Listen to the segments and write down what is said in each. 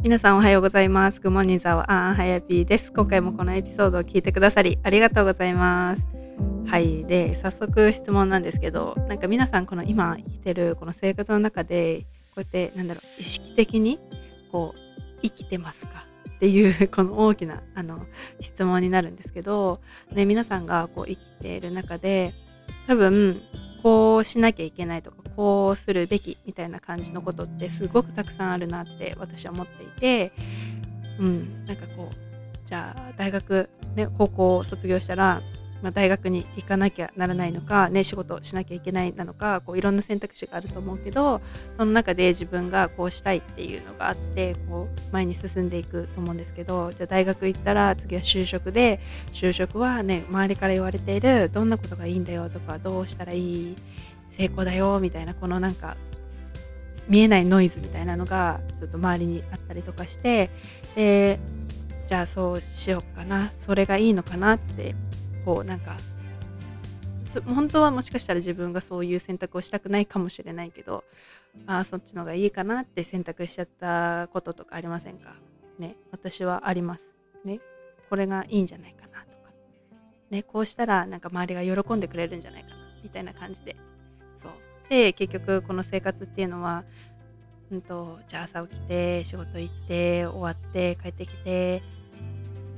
皆さんおはようございます。グモニザワアンハヤピーです。今回もこのエピソードを聞いてくださりありがとうございます。はい。で、早速質問なんですけど、なんか皆さんこの今生きてるこの生活の中で、こうやってなんだろう、意識的にこう生きてますか？っていう この大きなあの質問になるんですけど、ね、皆さんがこう生きている中で、多分こうしなきゃいけないとかこうするべきみたいな感じのことってすごくたくさんあるなって私は思っていてうんなんかこうじゃあ大学、ね、高校を卒業したら、まあ、大学に行かなきゃならないのか、ね、仕事をしなきゃいけないなのかこういろんな選択肢があると思うけどその中で自分がこうしたいっていうのがあってこう前に進んでいくと思うんですけどじゃあ大学行ったら次は就職で就職はね周りから言われているどんなことがいいんだよとかどうしたらいい成功だよみたいなこのなんか見えないノイズみたいなのがちょっと周りにあったりとかしてでじゃあそうしようかなそれがいいのかなってこうなんか本当はもしかしたら自分がそういう選択をしたくないかもしれないけどあそっちの方がいいかなって選択しちゃったこととかありませんか？ね私はあります。ねこれがいいんじゃないかなとか。ねこうしたらなんか周りが喜んでくれるんじゃないかなみたいな感じで。そう。で結局この生活っていうのは、うんと、じゃあ朝起きて仕事行って終わって帰ってきて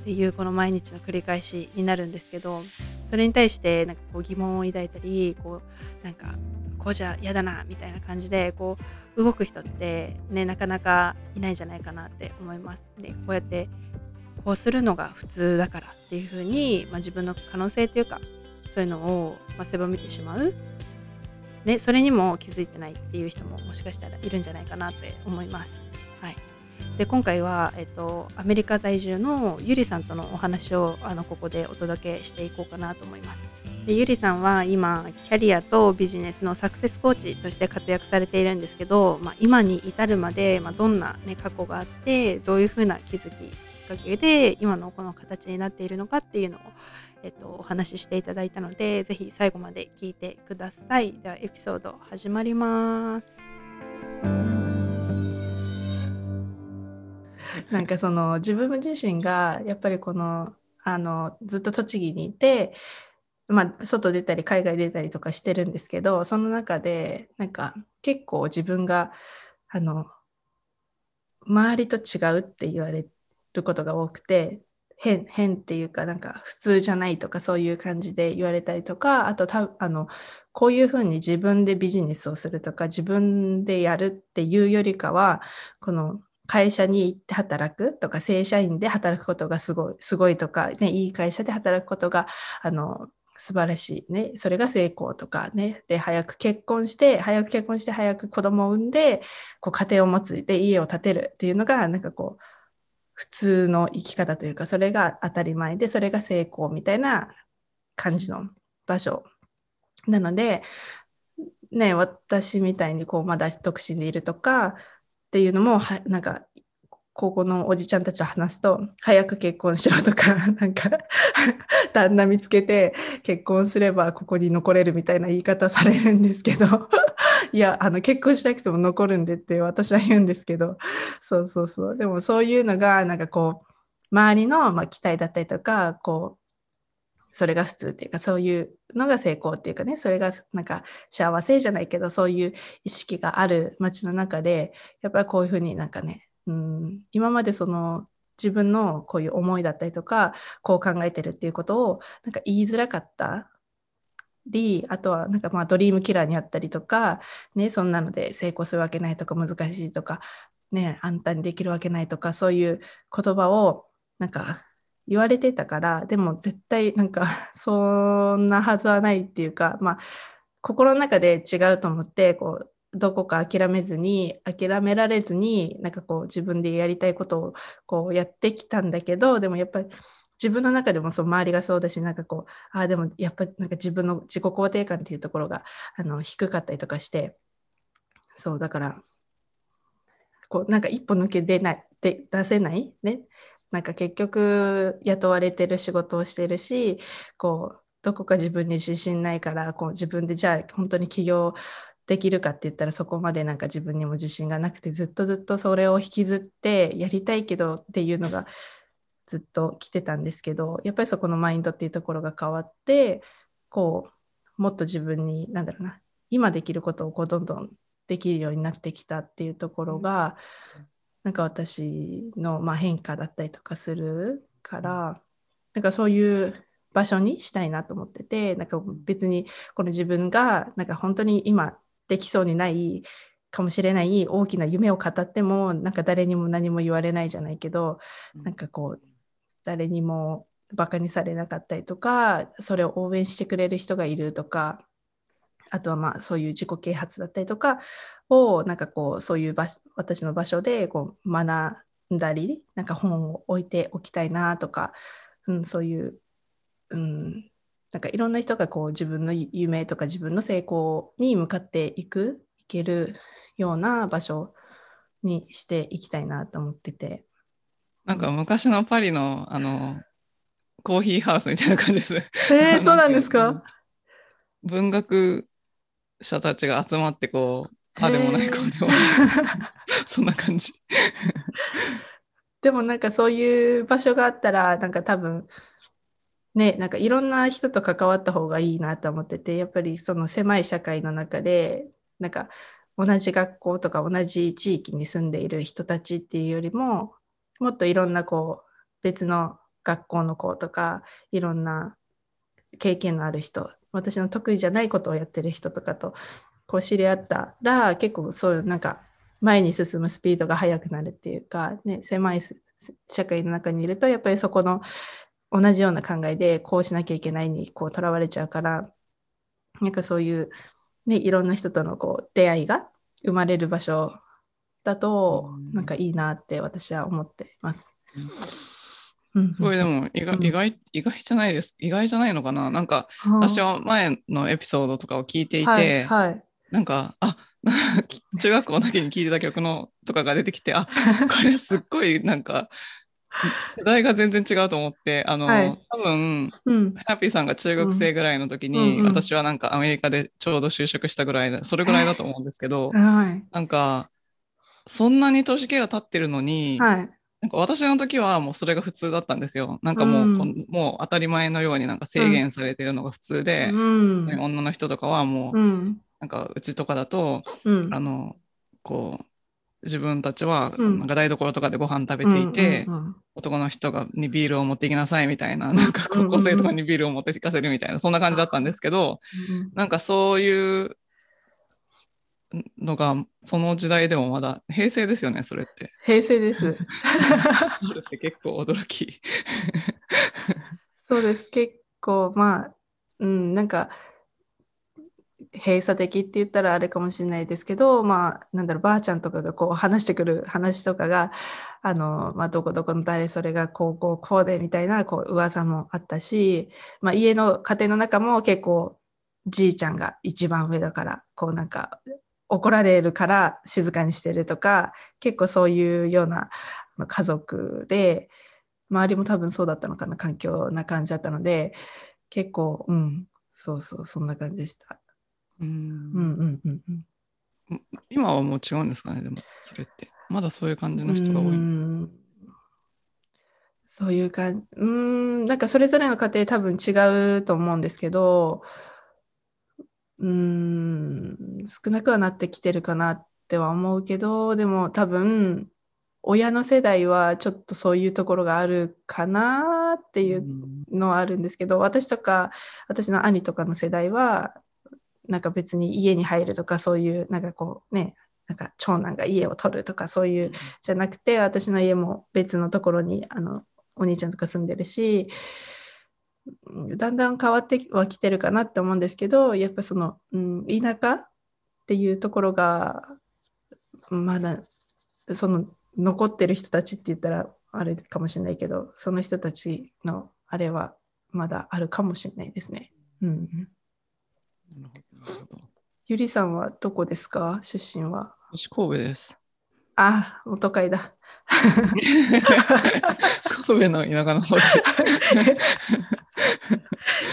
っていうこの毎日の繰り返しになるんですけどそれに対してなんかこう疑問を抱いたりこうなんかこうじゃ嫌だなみたいな感じでこう動く人ってねなかなかいないんじゃないかなって思います。でこうやってこうするのが普通だからっていうふうに、まあ、自分の可能性というかそういうのを、まあ、狭めてしまうでそれにも気づいてないっていう人ももしかしたらいるんじゃないかなって思います。はい、で今回は、えっと、アメリカ在住のゆりさんとのお話をあのここでお届けしていこうかなと思います。でゆりさんは今キャリアとビジネスのサクセスコーチとして活躍されているんですけど、まあ、今に至るまで、まあ、どんな、ね、過去があってどういうふうな気づききっかけで今のこの形になっているのかっていうのをえっと、お話ししていただいたので、ぜひ最後まで聞いてください。では、エピソード始まります。なんかその自分自身がやっぱりこのあのずっと栃木にいて、まあ、外出たり海外出たりとかしてるんですけどその中でなんか結構自分があの周りと違うって言われることが多くて変変っていうかなんか普通じゃないとかそういう感じで言われたりとかあとたあのこういうふうに自分でビジネスをするとか自分でやるっていうよりかはこの会社に行って働くとか正社員で働くことがすごいすごいとか、ね、いい会社で働くことがあの素晴らしいねそれが成功とかね。で早く結婚して早く結婚して早く子供を産んでこう家庭を持つで家を建てるっていうのがなんかこう普通の生き方というかそれが当たり前でそれが成功みたいな感じの場所なのでね私みたいにこうまだ独身でいるとかっていうのもはなんか高校のおじちゃんたちと話すと早く結婚しろとか なんか 旦那見つけて結婚すればここに残れるみたいな言い方されるんですけど いやあの結婚したくても残るんでって私は言うんですけどそうそうそう。でもそういうのがなんかこう周りの、まあ、期待だったりとかこうそれが普通っていうかそういうのが成功っていうかねそれがなんか幸せじゃないけどそういう意識がある街の中でやっぱりこういうふうになんかねうん今までその自分のこういう思いだったりとかこう考えてるっていうことをなんか言いづらかったりあとはなんかまあドリームキラーにあったりとか、ね、そんなので成功するわけないとか難しいとか、ね、あんたにできるわけないとかそういう言葉をなんか言われてたからでも絶対なんか そんなはずはないっていうかまあ心の中で違うと思ってこうどこか諦めずに諦められずになんかこう自分でやりたいことをこうやってきたんだけどでもやっぱり自分の中でもそう周りがそうだしなんかこうああでもやっぱなんか自分の自己肯定感っていうところがあの低かったりとかしてそうだからこうなんか一歩抜け出ないで出せないねなんか結局雇われてる仕事をしてるしこうどこか自分に自信ないからこう自分でじゃあ本当に起業できるかって言ったらそこまでなんか自分にも自信がなくてずっとずっとそれを引きずってやりたいけどっていうのがずっと来てたんですけどやっぱりそこのマインドっていうところが変わってこうもっと自分に何だろうな今できることをこうどんどんできるようになってきたっていうところが、なんか私の、まあ、変化だったりとかするからなんかそういう場所にしたいなと思っててなんか別にこの自分がなんか本当に今できそうにないかもしれない大きな夢を語ってもなんか誰にも何も言われないじゃないけどなんかこう誰にもバカにされなかったりとかそれを応援してくれる人がいるとかあとはまあそういう自己啓発だったりとかをなんかこうそういう場所私の場所でこう学んだりなんか本を置いておきたいなとか、うん、そういう、うん、なんかいろんな人がこう自分の夢とか自分の成功に向かっていくいけるような場所にしていきたいなと思ってて。なんか昔のパリのあのコーヒーハウスみたいな感じです。えー、そうなんですか？文学者たちが集まってこう、あでもないこうでもない。そんな感じ。でもなんかそういう場所があったらなんか多分ねなんかいろんな人と関わった方がいいなと思っててやっぱりその狭い社会の中でなんか同じ学校とか同じ地域に住んでいる人たちっていうよりももっといろんなこう別の学校の子とかいろんな経験のある人私の得意じゃないことをやってる人とかとこう知り合ったら結構そういうなんか前に進むスピードが速くなるっていうか、ね、狭い社会の中にいるとやっぱりそこの同じような考えでこうしなきゃいけないにこうとらわれちゃうからなんかそういう、ね、いろんな人とのこう出会いが生まれる場所だと、なんかいいなって私は思っています。すごいでも意外,、意外意外じゃないです。意外じゃないのかな。なんか、私は前のエピソードとかを聞いていて、はいはい、なんかあ 中学校の時に聴いてた曲のとかが出てきてあ これすっごいなんか世代が全然違うと思ってあの、はい、多分、うん、ハッピーさんが中学生ぐらいの時に、うん、私はなんかアメリカでちょうど就職したぐらいでそれぐらいだと思うんですけど、はい、なんかそんなに年気が経ってるのに、はい、なんか私の時はもうそれが普通だったんですよ。なんかもう、うん、もう当たり前のようになんか制限されてるのが普通で、うん、女の人とかはもう、うん、なんかうちとかだと、あのこう自分たちはなんか台所とかでご飯食べていて、男の人がにビールを持っていきなさいみたいな、なんか高校生とかにビールを持っていかせるみたいな、そんな感じだったんですけど、なんかそういうのがその時代でもまだ平成ですよねそれって。平成です。あるって結構驚き。そうです。結構まあうんなんか閉鎖的って言ったらあれかもしれないですけどまあなんだろうばあちゃんとかがこう話してくる話とかがあの、まあ、どこどこの誰それがこうこうこうでみたいなこう噂もあったし、まあ、家の家庭の中も結構じいちゃんが一番上だからこうなんか怒られるから静かにしてるとか結構そういうような家族で周りも多分そうだったのかな環境な感じだったので結構うんそうそうそんな感じでした。うん。うんうんうん、今はもう違うんですかねでもそれって。まだそういう感じの人が多いそういう感じうん。なんかそれぞれの家庭多分違うと思うんですけどうん少なくはなってきてるかなっては思うけどでも多分親の世代はちょっとそういうところがあるかなっていうのはあるんですけど、私とか私の兄とかの世代はなんか別に家に入るとかそういうなんかこうねなんか長男が家を取るとかそういうじゃなくて私の家も別のところにあのお兄ちゃんとか住んでるしだんだん変わってはきてるかなって思うんですけどやっぱその、うん、田舎っていうところがまだその残ってる人たちって言ったらあれかもしれないけどその人たちのあれはまだあるかもしれないですね。うん、ゆりさんはどこですか？出身は？私神戸です。あ、もう都会だ。神戸の田舎の方で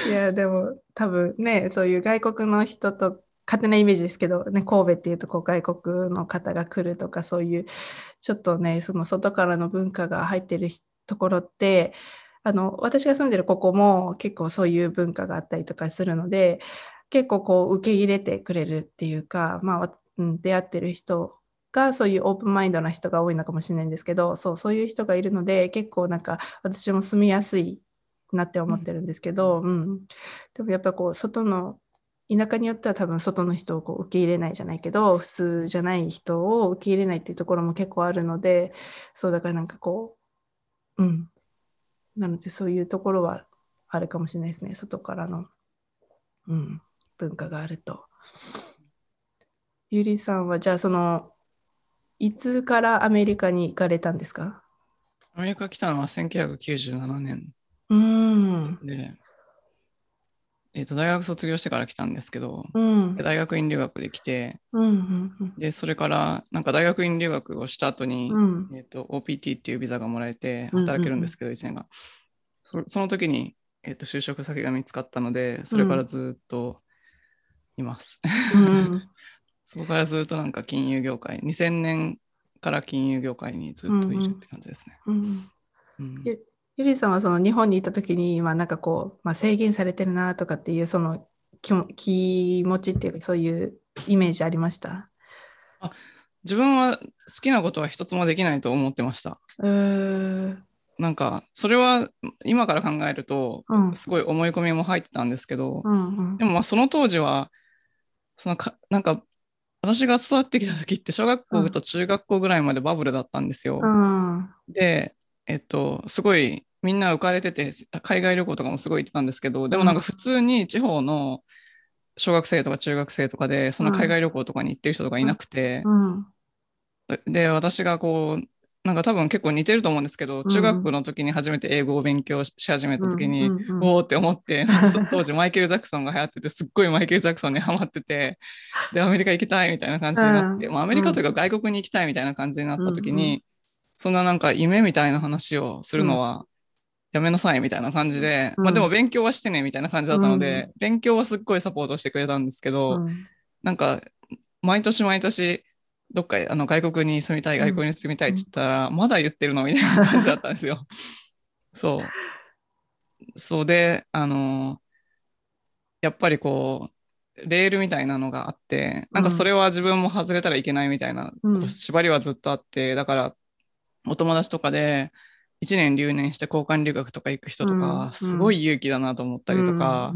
いやでも多分ねそういう外国の人と勝手なイメージですけど、ね、神戸っていうとこう外国の方が来るとかそういうちょっとねその外からの文化が入ってるところってあの私が住んでるここも結構そういう文化があったりとかするので結構こう受け入れてくれるっていうか、まあ、うん、出会ってる人がそういうオープンマインドな人が多いのかもしれないんですけどそうそういう人がいるので結構なんか私も住みやすいなって思ってるんですけど、うん、うん、でもやっぱこう外の田舎によっては多分外の人をこう受け入れないじゃないけど普通じゃない人を受け入れないっていうところも結構あるのでそうだからなんかこううん。なのでそういうところはあるかもしれないですね。外からの、うん、文化があると。ゆりさんはじゃあそのいつからアメリカに行かれたんですか？アメリカ来たのは1997年うん。で、えーと、大学卒業してから来たんですけど、うん、大学院留学で来て、うんうんうん、でそれからなんか大学院留学をした後に、うん、えーと、OPT っていうビザがもらえて働けるんですけど、うんうん、1年が。そその時に、えーと、就職先が見つかったのでそれからずっといます、うん、そこからずっとなんか金融業界2000年から金融業界にずっといるって感じですね、うんゆりさんはその日本にいた時に、まあ、なんかこう、まあ、制限されてるなとかっていうその気持ちっていうかそういうイメージありました？あ自分は好きなことは一つもできないと思ってました。えー、なんかそれは今から考えるとすごい思い込みも入ってたんですけど、うんうん、でもまあその当時はそのかなんか私が育ってきた時って小学校と中学校ぐらいまでバブルだったんですよ。うん、でえっとすごいみんな浮かれてて海外旅行とかもすごい行ってたんですけどでもなんか普通に地方の小学生とか中学生とかでその海外旅行とかに行ってる人とかいなくて、うん。で私がこうなんか多分結構似てると思うんですけど、中学の時に初めて英語を勉強し始めた時に、うんおおって思って 当時マイケル・ジャクソンが流行っててすっごいマイケル・ジャクソンにハマっててでアメリカ行きたいみたいな感じになって、まあ、アメリカというか外国に行きたいみたいな感じになった時に、そんななんか夢みたいな話をするのはやめなさいみたいな感じで、うん、まあでも勉強はしてねみたいな感じだったので、うん、勉強はすっごいサポートしてくれたんですけど、うん、なんか毎年毎年どっかあの外国に住みたい外国に住みたいって言ったら、まだ言ってるのみたいな感じだったんですよ。そう。そうであのやっぱりこうレールみたいなのがあってなんかそれは自分も外れたらいけないみたいな、縛りはずっとあってだからお友達とかで1年留年して交換留学とか行く人とか、すごい勇気だなと思ったりとか、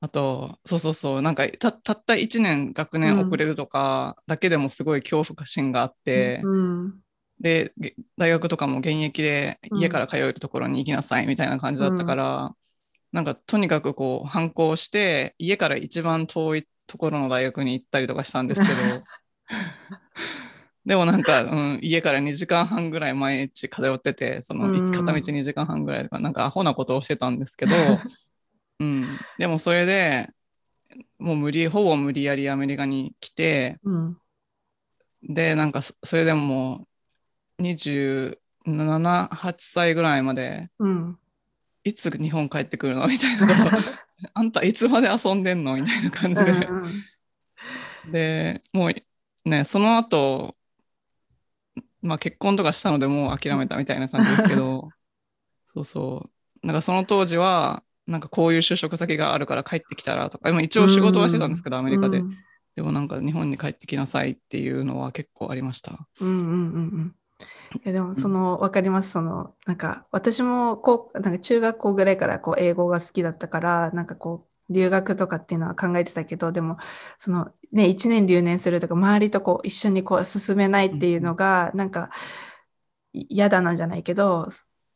あとそうそうそうなんかたたった1年学年遅れるとかだけでもすごい恐怖心があって、で大学とかも現役で家から通えるところに行きなさいみたいな感じだったから、うん、なんかとにかくこう反抗して家から一番遠いところの大学に行ったりとかしたんですけど でもなんか、うん、家から2時間半ぐらい毎日通ってて、その片道2時間半ぐらいとか、なんかアホなことをしてたんですけど、うん、でもそれでもう無理、ほぼ無理やりアメリカに来て、うん、で、なんかそれでも27、8歳ぐらいまで、うん、いつ日本帰ってくるの？みたいなこと、あんたいつまで遊んでんの？みたいな感じで。うん、で、もうね、その後、まあ、結婚とかしたのでもう諦めたみたいな感じですけど。そうそう。なんかその当時はなんかこういう就職先があるから帰ってきたらとか。一応仕事はしてたんですけど、アメリカで、でもなんか日本に帰ってきなさいっていうのは結構ありました。うんうんうんうん。いやでもその分かります。そのなんか私もこうなんか中学校ぐらいからこう英語が好きだったからなんかこう留学とかっていうのは考えてたけどでもそのね1年留年するとか周りとこう一緒にこう進めないっていうのがなんか嫌だなじゃないけど、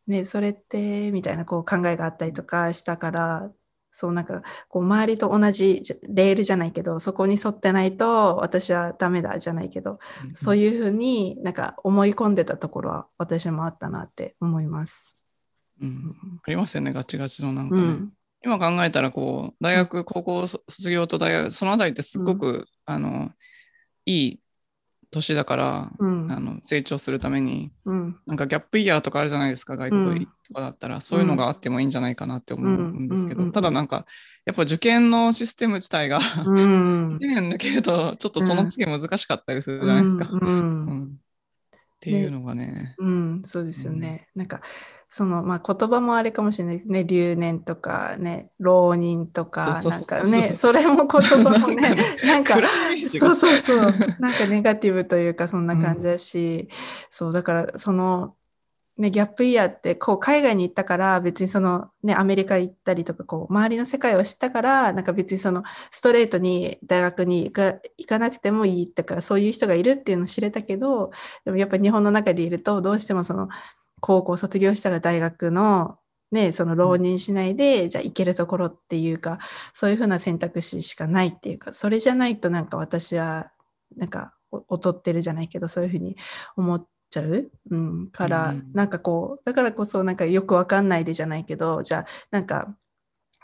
ね、それってみたいなこう考えがあったりとかしたからそうなんかこう周りと同じレールじゃないけどそこに沿ってないと私はダメだじゃないけど、そういうふうになんか思い込んでたところは私もあったなって思います。うん、ありますよねガチガチのなんかね。うん今考えたらこう大学高校卒業と大学そのあたりってすごく、うん、あのいい年だから、うん、あの成長するために、うん、なんかギャップイヤーとかあるじゃないですか外国とかだったら、うん、そういうのがあってもいいんじゃないかなって思うん。ですけど、ただなんかやっぱ受験のシステム自体が1年抜けるとちょっとその次難しかったりするじゃないですか。っていうのがね。うん、そうですよね。なんかそのまあ言葉もあれかもしれないですね。留年とかね浪人とかなんかねそれも言葉もねなんか そうそうそう。なんかネガティブというかそんな感じだし、うん、そうだからそのね、ギャップイヤーってこう海外に行ったから別にその、ね、アメリカ行ったりとかこう周りの世界を知ったからなんか別にそのストレートに大学に行か行かなくてもいいとかそういう人がいるっていうのを知れたけどでもやっぱり日本の中でいるとどうしてもその高校卒業したら大学のね、その浪人しないで、うん、じゃあ行けるところっていうか、そういうふうな選択肢しかないっていうか、それじゃないとなんか私は、なんか劣ってるじゃないけど、そういうふうに思っちゃう、うん、から、うん、なんかこう、だからこそなんかよくわかんないでじゃないけど、じゃあなんか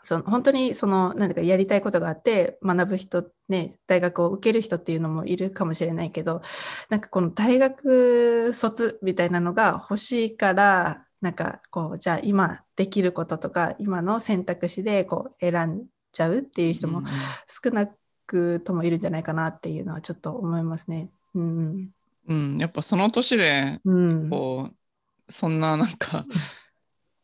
その本当にその何かやりたいことがあって学ぶ人ね大学を受ける人っていうのもいるかもしれないけどなんかこの大学卒みたいなのが欲しいからなんかこうじゃあ今できることとか今の選択肢でこう選んじゃうっていう人も少なくともいるんじゃないかなっていうのはちょっと思いますね。うん、うん、やっぱその年でこう、うん、そんななんか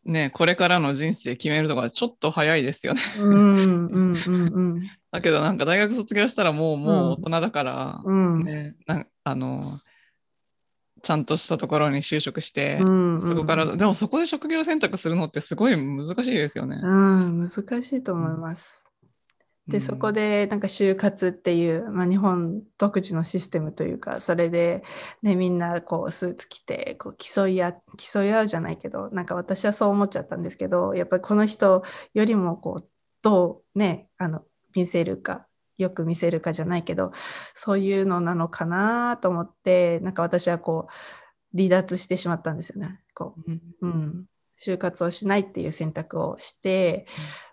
ね、これからの人生決めるとかちょっと早いですよね。うんうんうんうん、だけどなんか大学卒業したらもうもう大人だから、うん。ね、なあのちゃんとしたところに就職して、うんうん、そこからでもそこで職業選択するのってすごい難しいですよね。うん、難しいと思います。で、そこでなんか就活っていう、まあ、日本独自のシステムというかそれで、ね、みんなこうスーツ着てこう競い合競い合うじゃないけどなんか私はそう思っちゃったんですけどやっぱりこの人よりもこうどうねあの見せるかよく見せるかじゃないけどそういうのなのかなと思ってなんか私はこう離脱してしまったんですよね。こううん、就活をしないっていう選択をして、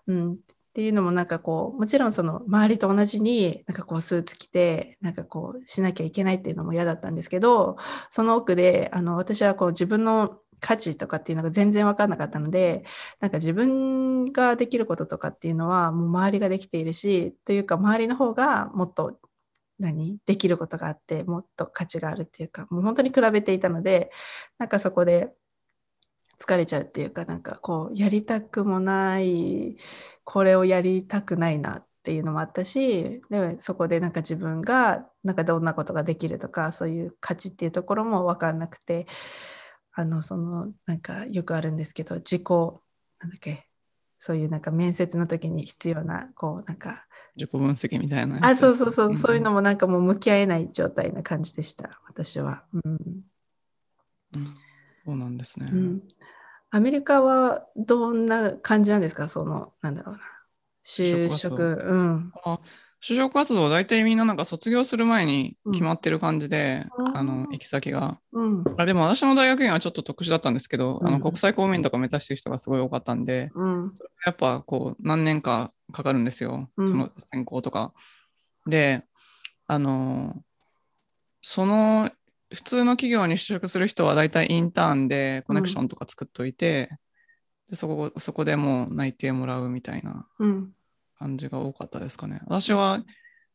うん、っていうのもなんかこうもちろんその周りと同じになんかこうスーツ着てなんかこうしなきゃいけないっていうのも嫌だったんですけどその奥であの私はこう自分の価値とかっていうのが全然分かんなかったのでなんか自分ができることとかっていうのはもう周りができているしというか周りの方がもっと何？できることがあってもっと価値があるっていうかもう本当に比べていたのでなんかそこで疲れちゃうっていうかなんかこうやりたくもないこれをやりたくないなっていうのもあったしでそこでなんか自分がなんかどんなことができるとかそういう価値っていうところも分かんなくてあのそのなんかよくあるんですけど自己なんだっけそういうなんか面接の時に必要なこうなんか自己分析みたいなあそうそうそう、うん、そういうのもなんかもう向き合えない状態な感じでした私は、うん、うん、そうなんですね、うんアメリカはどんな感じなんですか？その、なんだろうな。就職？うん。就職活動は大体みんななんか卒業する前に決まってる感じで、うん、あの行き先が、うん、あでも私の大学院はちょっと特殊だったんですけど、うん、あの国際公務員とか目指してる人がすごい多かったんで、やっぱこう何年かかかるんですよ、その専攻とか。であのその普通の企業に就職する人は大体インターンでコネクションとか作っといて、うん、でそこそこでもう内定もらうみたいな感じが多かったですかね。私は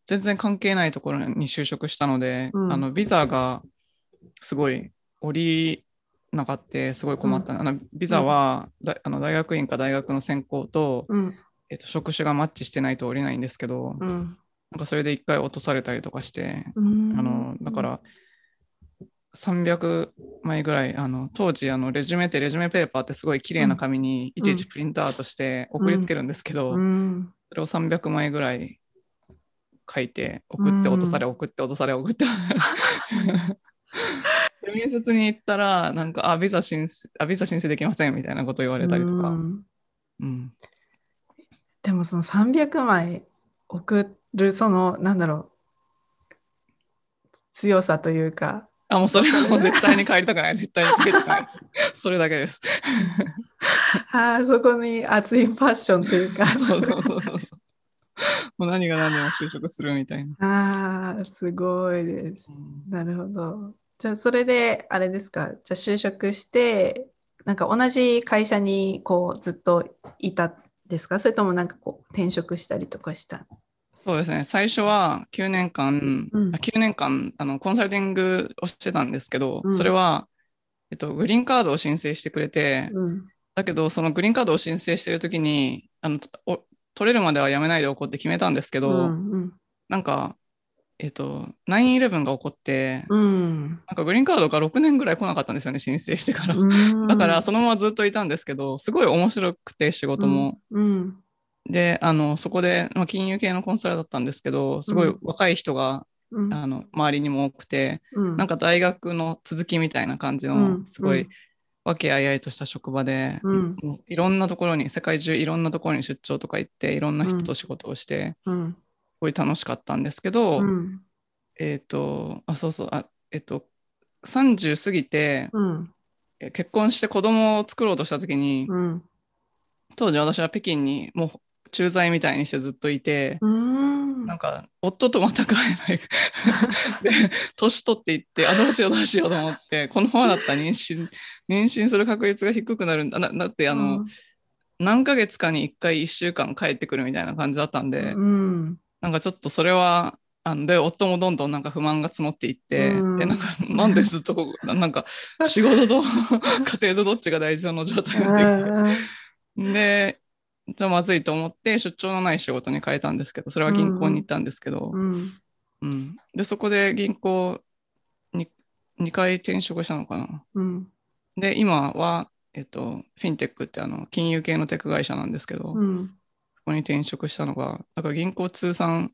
全然関係ないところに就職したので、うん、あのビザがすごい降りなかったすごい困った、うん、あのビザは、だあの大学院か大学の専攻と,、えー、と職種がマッチしてないと降りないんですけど、なんかそれで一回落とされたりとかして、あのだから、300枚ぐらいあの当時あのレジュメってレジュメペーパーってすごい綺麗な紙にいちいちプリントアウトして送りつけるんですけど、うん、それを300枚ぐらい書いて送って落とされ送って落とされ送って。面接に行ったらなんかあビザ申あビザ申請できませんみたいなこと言われたりとか、うん、うん、でもその300枚送るそのなんだろう強さというかあ、もうそれはもう絶対に帰りたくない。絶対に帰りたくない。それだけです。あそこに熱いファッションというか。そうそうそうそう。もう何が何でも就職するみたいな。ああ、すごいです。なるほど。じゃあ、それで、あれですか、じゃあ就職して、なんか同じ会社にこうずっといたですか？それともなんかこう転職したりとかした？そうですね。最初は9年間、うん、9年間あのコンサルティングをしてたんですけど、うん、それは、えっと、グリーンカードを申請してくれて、うん、だけどそのグリーンカードを申請してる時にあの取れるまではやめないでおこうって決めたんですけど、うんうん、なんか、えっ、と、9-11が起こって、うん、なんかグリーンカードが6年ぐらい来なかったんですよね、申請してから。だからそのままずっといたんですけど、すごい面白くて仕事も。うんで、あの、そこで、まあ、金融系のコンサルだったんですけど、すごい若い人が、うん、あの周りにも多くて、うん、なんか大学の続きみたいな感じの、すごい和気あいあいとした職場で、うん、いろんなところに世界中いろんなところに出張とか行っていろんな人と仕事をして、うん、すごい楽しかったんですけど、うん、えっ、ー、とあそうそうあえっ、ー、と30過ぎて、結婚して子供を作ろうとした時に、当時私は北京にもう駐在みたいにしてずっといて、なんか夫とまた帰れない。で年取っていってあどうしようどうしようと思ってこのままだったら妊娠妊娠する確率が低くなるんだ。なだってあの、うん、何ヶ月かに1回1週間帰ってくるみたいな感じだったんで、うん、なんかちょっとそれはあので夫もどんどんなんか不満が募っていって、うん、でなんかなんでずっとなんか 仕事と家庭とどっちが大事なの状態になってきて。でじゃまずいと思って出張のない仕事に変えたんですけどそれは銀行に行ったんですけど、うん、うん、でそこで銀行に2回転職したのかな、うん、で今は、えっと、フィンテックってあの金融系のテック会社なんですけど、うん、そこに転職したのがだから銀行通算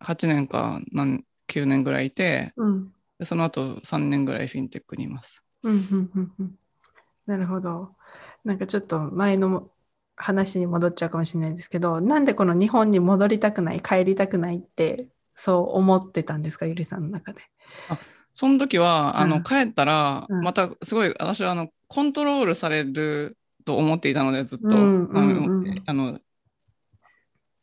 8年か何9年ぐらいいて、でその後3年ぐらいフィンテックにいます。なるほど。なんかちょっと前の話に戻っちゃうかもしれないですけどなんでこの日本に戻りたくない帰りたくないってそう思ってたんですかゆりさんの中で？あその時は、あの帰ったら、またすごい私はあのコントロールされると思っていたのでずっと、あの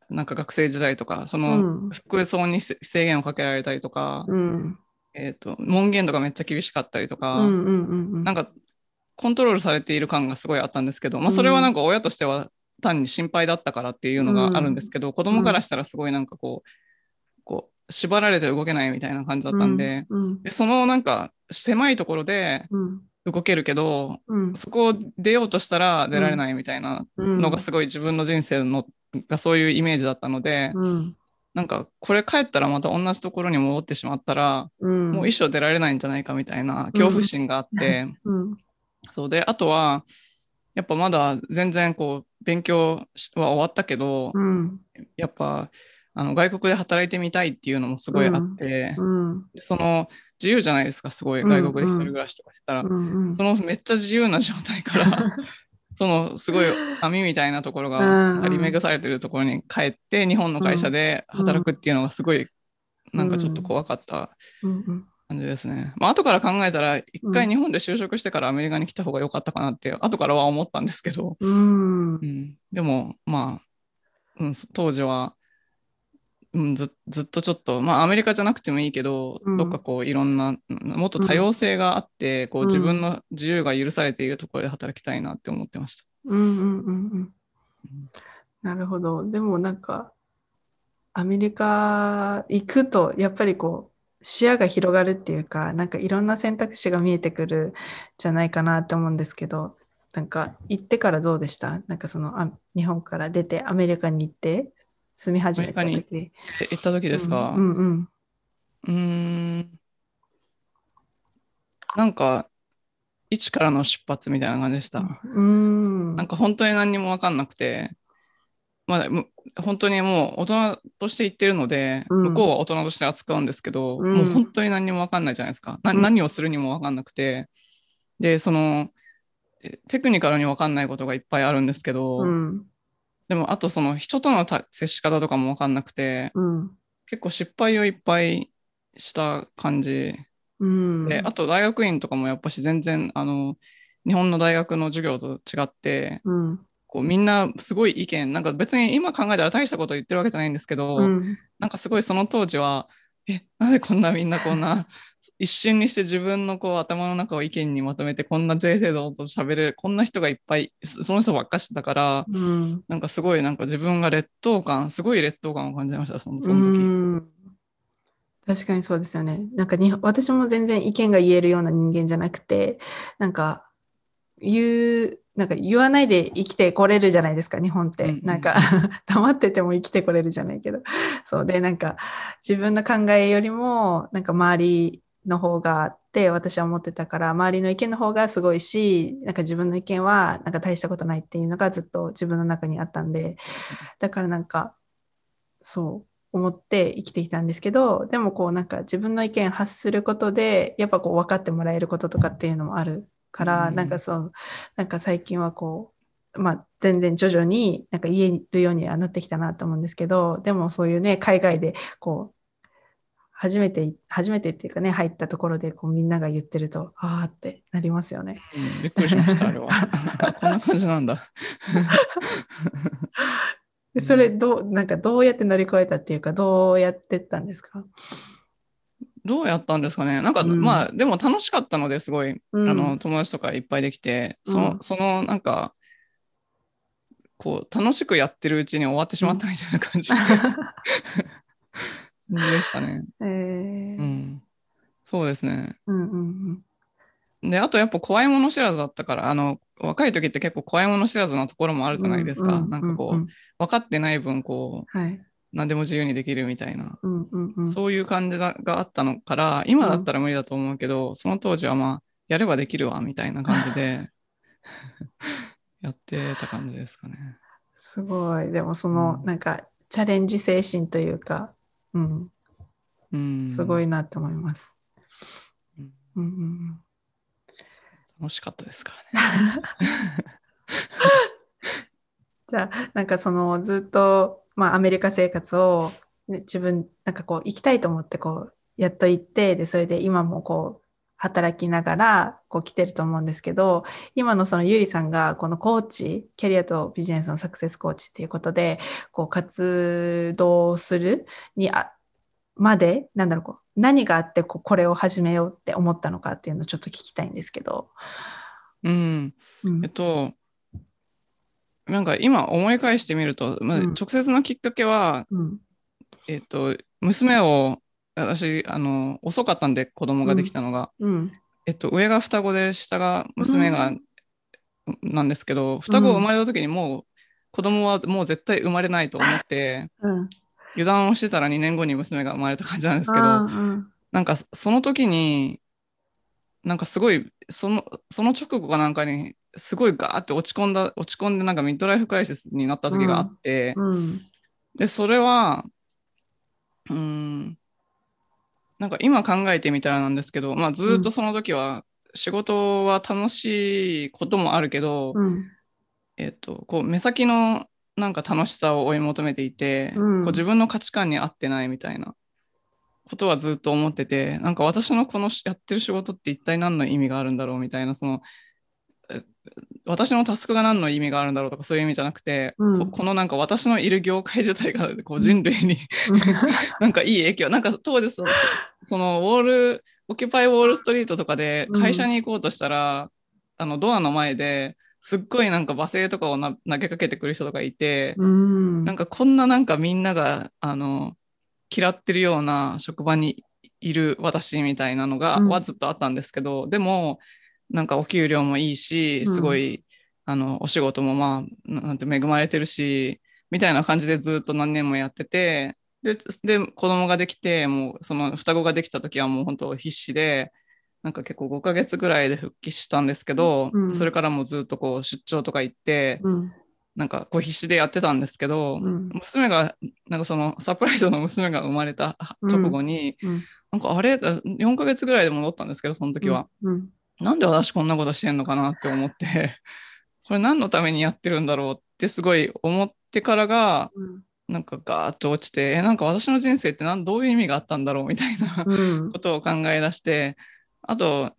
なんか学生時代とかその服装に制限をかけられたりとか、うん、えーと、門限とかめっちゃ厳しかったりとか、なんかコントロールされている感がすごいあったんですけど、まあ、それはなんか親としては単に心配だったからっていうのがあるんですけど、うん、子供からしたらすごいなんかこうこう縛られて動けないみたいな感じだったんでうん。うん、でそのなんか狭いところで動けるけど、うん、そこを出ようとしたら出られないみたいなのがすごい自分の人生のがそういうイメージだったので、なんかこれ帰ったらまた同じところに戻ってしまったら、もう一生出られないんじゃないかみたいな恐怖心があって。そうで、あとは、やっぱまだ全然こう、勉強は終わったけど、うん、やっぱ、あの外国で働いてみたいっていうのもすごいあって、うん。うん、その自由じゃないですかすごい外国で一人暮らしとかしてたら、うんうん、そのめっちゃ自由な状態から そのすごい網みたいなところが張り巡されてるところに帰って日本の会社で働くっていうのがすごいなんかちょっと怖かった感じですね。まあ後から考えたら、一回日本で就職してからアメリカに来た方が良かったかなって、後からは思ったんですけど、うん、うん、でも、まあ、うん、当時は、うん、ずずっとちょっと、まあアメリカじゃなくてもいいけど、うん、どっかこういろんな、もっと多様性があって、こう自分の自由が許されているところで働きたいなって思ってました。うんうんうんうん。なるほど。でもなんか、アメリカ行くと、やっぱりこう、視野が広がるっていうか、なんかいろんな選択肢が見えてくるじゃないかなと思うんですけど、なんか行ってからどうでした？なんかそのあ日本から出てアメリカに行って住み始めた時。行った時ですか、うん、うんうん。うん。なんか一からの出発みたいな感じでした。うん。なんか本当に何にも分かんなくて、まあ、本当にもう大人として言ってるので、うん、向こうは大人として扱うんですけど、うん、もう本当に何にも分かんないじゃないですか。な何をするにも分かんなくて。で、その、テクニカルに分かんないことがいっぱいあるんですけど、うん、でもあとその人との接し方とかも分かんなくて、結構失敗をいっぱいした感じ。で、あと大学院とかもやっぱし全然、あの、日本の大学の授業と違って、こうみんなすごい意見なんか別に今考えたら大したこと言ってるわけじゃないんですけど、うん、なんかすごいその当時はえなんでこんなみんなこんな一瞬にして自分のこう頭の中を意見にまとめてこんな税制度と喋れるこんな人がいっぱいその人ばっかしてたから、うん、なんかすごいなんか自分が劣等感すごい劣等感を感じましたそのその時。うん確かにそうですよね。なんかに私も全然意見が言えるような人間じゃなくてなんか言うなんか言わないで生きてこれるじゃないですか日本って、うんうん、なんか 黙ってても生きてこれるじゃないけど。そうでなんか自分の考えよりもなんか周りの方があって私は思ってたから周りの意見の方がすごいしなんか自分の意見はなんか大したことないっていうのがずっと自分の中にあったんでだからなんかそう思って生きてきたんですけどでもこうなんか自分の意見発することでやっぱこう分かってもらえることとかっていうのもあるから、うん、なんかそうなんか最近はこうまあ全然徐々になんか言えるようにはなってきたなと思うんですけどでもそういうね海外でこう初めて、初めてっていうかね、入ったところでこうみんなが言ってると、ああってなりますよね。うん、びっくりしました、あれは。こんな感じなんだ。それどう、なんかどうやって乗り越えたっていうか、どうやってったんですか？どうやったんですかね？なんか、うん、まあでも楽しかったのですごい、うん、あの友達とかいっぱいできてそのうん、そのなんかこう楽しくやってるうちに終わってしまったみたいな感じ、で。すかね。えー、うん。そうですね。うんうんうん、で、あとやっぱ怖いもの知らずだったから、あの、若い時って結構怖いもの知らずなところもあるじゃないですか。うんうんうんうん、なんかこう、分かってない分、こう、はい、何でも自由にできるみたいな、うんうんうん、そういう感じがあったのから、今だったら無理だと思うけど、うん、その当時はまあ、やればできるわ、みたいな感じで やってた感じですかね。すごい。でもその、うん、なんか、チャレンジ精神というか、うん、うん、すごいなと思います。うんうん、楽しかったですからね。じゃあなんかそのずっと、まあ、アメリカ生活を、ね、自分なんかこう行きたいと思ってこうやっと行ってでそれで今もこう働きながらこう来てると思うんですけど今のそのゆりさんがこのコーチキャリアとビジネスのサクセスコーチっていうことでこう活動するにあまで、なんだろう、こう何があってここれを始めようって思ったのかっていうのをちょっと聞きたいんですけど。うん、うん、えっと、なんか今思い返してみると、まあ、直接のきっかけは、うん、えっと、娘を、私、あの、遅かったんで子供ができたのが、うん、えっと、上が双子で下が娘が、なんですけど、双子生まれた時にもう子供はもう絶対生まれないと思って、油断をしてたら2年後に娘が生まれた感じなんですけど、うん、なんかその時になんかすごいそのその直後かなんかにすごいガーって落ち込んだ落ち込んでなんかミッドライフクライシスになった時があって、うん。うん、でそれはうんなんか今考えてみたらなんですけど、まあ、ずっとその時は仕事は楽しいこともあるけど、えっとこう目先のなんか楽しさを追い求めていて、うん、こう自分の価値観に合ってないみたいなことはずっと思っててなんか私のこのやってる仕事って一体何の意味があるんだろうみたいなその私のタスクが何の意味があるんだろうとかそういう意味じゃなくて、うん、このなんか私のいる業界自体がこう人類に なんかいい影響なんか当時そのウォールオキュパイウォールストリートとかで会社に行こうとしたら、うん、あのドアの前ですっごいなんか罵声とかを投げかけてくる人とかいて、うん、なんかこんななんかみんながあの嫌ってるような職場にいる私みたいなのが、はずっとあったんですけどでもなんかお給料もいいしすごい、あのお仕事もまあなんて恵まれてるしみたいな感じでずっと何年もやっててでで子供ができてもうその双子ができた時はもう本当必死でなんか結構5ヶ月ぐらいで復帰したんですけど、うん、それからもずっとこう出張とか行って、うん、なんかこう必死でやってたんですけど、うん、娘がなんかそのサプライズの娘が生まれた直後に、うん、なんかあれ4ヶ月ぐらいで戻ったんですけどその時は、うん、なんで私こんなことしてんのかなって思って。これ何のためにやってるんだろうってすごい思ってからが、なんかガーッと落ちてえなんか私の人生って何どういう意味があったんだろうみたいなことを考え出して。あと、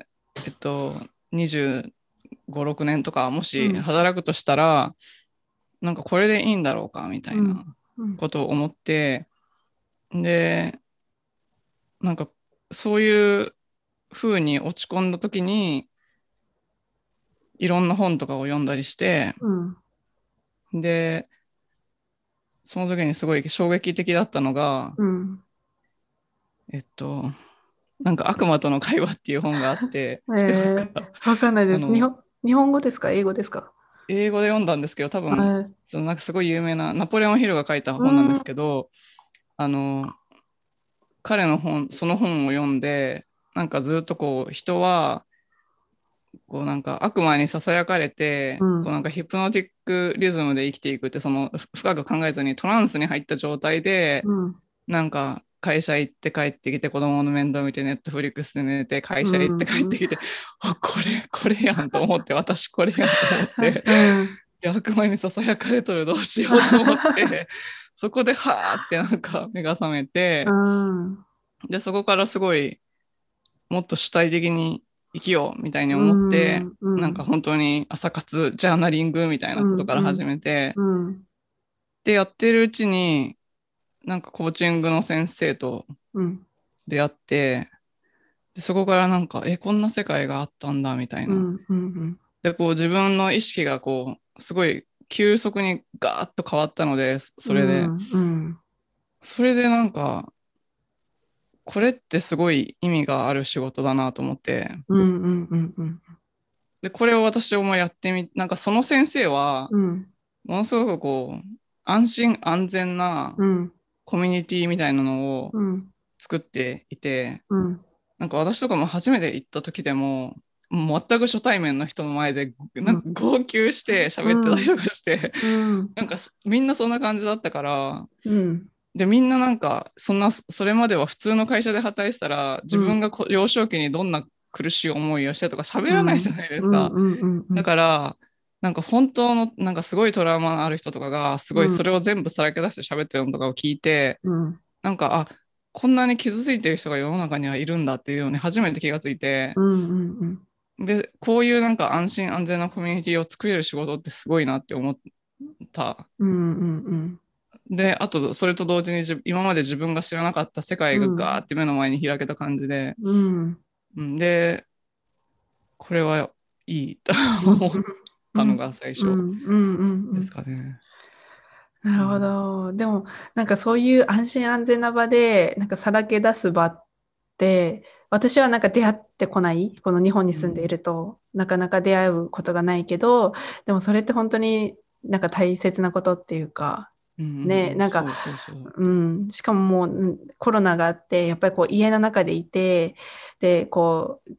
えっと、25、6年とかもし働くとしたら、なんかこれでいいんだろうかみたいなことを思って、でなんかそういう風に落ち込んだ時にいろんな本とかを読んだりして、うん、でその時にすごい衝撃的だったのが、うん、えっとなんか悪魔との会話っていう本があって、知ってますか？わかんないです。日本。日本語ですか？英語ですか？英語で読んだんですけど、多分、そのなんかすごい有名なナポレオン・ヒルが書いた本なんですけど、あの、彼の本、その本を読んで、なんかずっとこう、人は、こうなんか悪魔にささやかれて、うん、こうなんかヒプノティックリズムで生きていくってその深く考えずにトランスに入った状態で、うん、なんか会社行って帰ってきて子供の面倒見てネットフリックスで寝て会社行って帰ってきて、うん、あこれこれやんと思って私これやんと思って、うん、悪魔にささやかれとるどうしようと思ってそこではーってなんか目が覚めて、うん、でそこからすごいもっと主体的に生きようみたいに思って、うん、なんか本当に朝活ジャーナリングみたいなことから始めて、でやってるうちになんかコーチングの先生と出会って、でそこからなんかえこんな世界があったんだみたいな。でこう自分の意識がこうすごい急速にガーッと変わったのでそれで、うんうん、それでなんかこれってすごい意味がある仕事だなと思って、うんうんうんうん、でこれを私もやってみなんかその先生は、ものすごくこう安心安全な、うん。コミュニティみたいなのを作っていて、うん、なんか私とかも初めて行った時でも全く初対面の人の前でなんか号泣して喋ってたりとかして、うん、なんかみんなそんな感じだったから、うん、でみんななんかそんなそれまでは普通の会社で働いてたら自分が幼少期にどんな苦しい思いをしてとか喋らないじゃないですか。だからなんか本当のなんかすごいトラウマのある人とかがすごいそれを全部さらけ出して喋ってるのとかを聞いて、うん、なんかあこんなに傷ついてる人が世の中にはいるんだっていうのに初めて気がついて、でこういうなんか安心安全なコミュニティを作れる仕事ってすごいなって思った。うん。うん。うん、であとそれと同時に今まで自分が知らなかった世界がガーって目の前に開けた感じで、うん。うん、でこれはいい。と思たのが最初。ですかね。なるほど。でもなんかそういう安心安全な場でなんかさらけ出す場って私はなんか出会ってこない。この日本に住んでいると、なかなか出会うことがないけどでもそれって本当になんか大切なことっていうかね、なんかうん、しかももうコロナがあってやっぱりこう家の中でいてでこう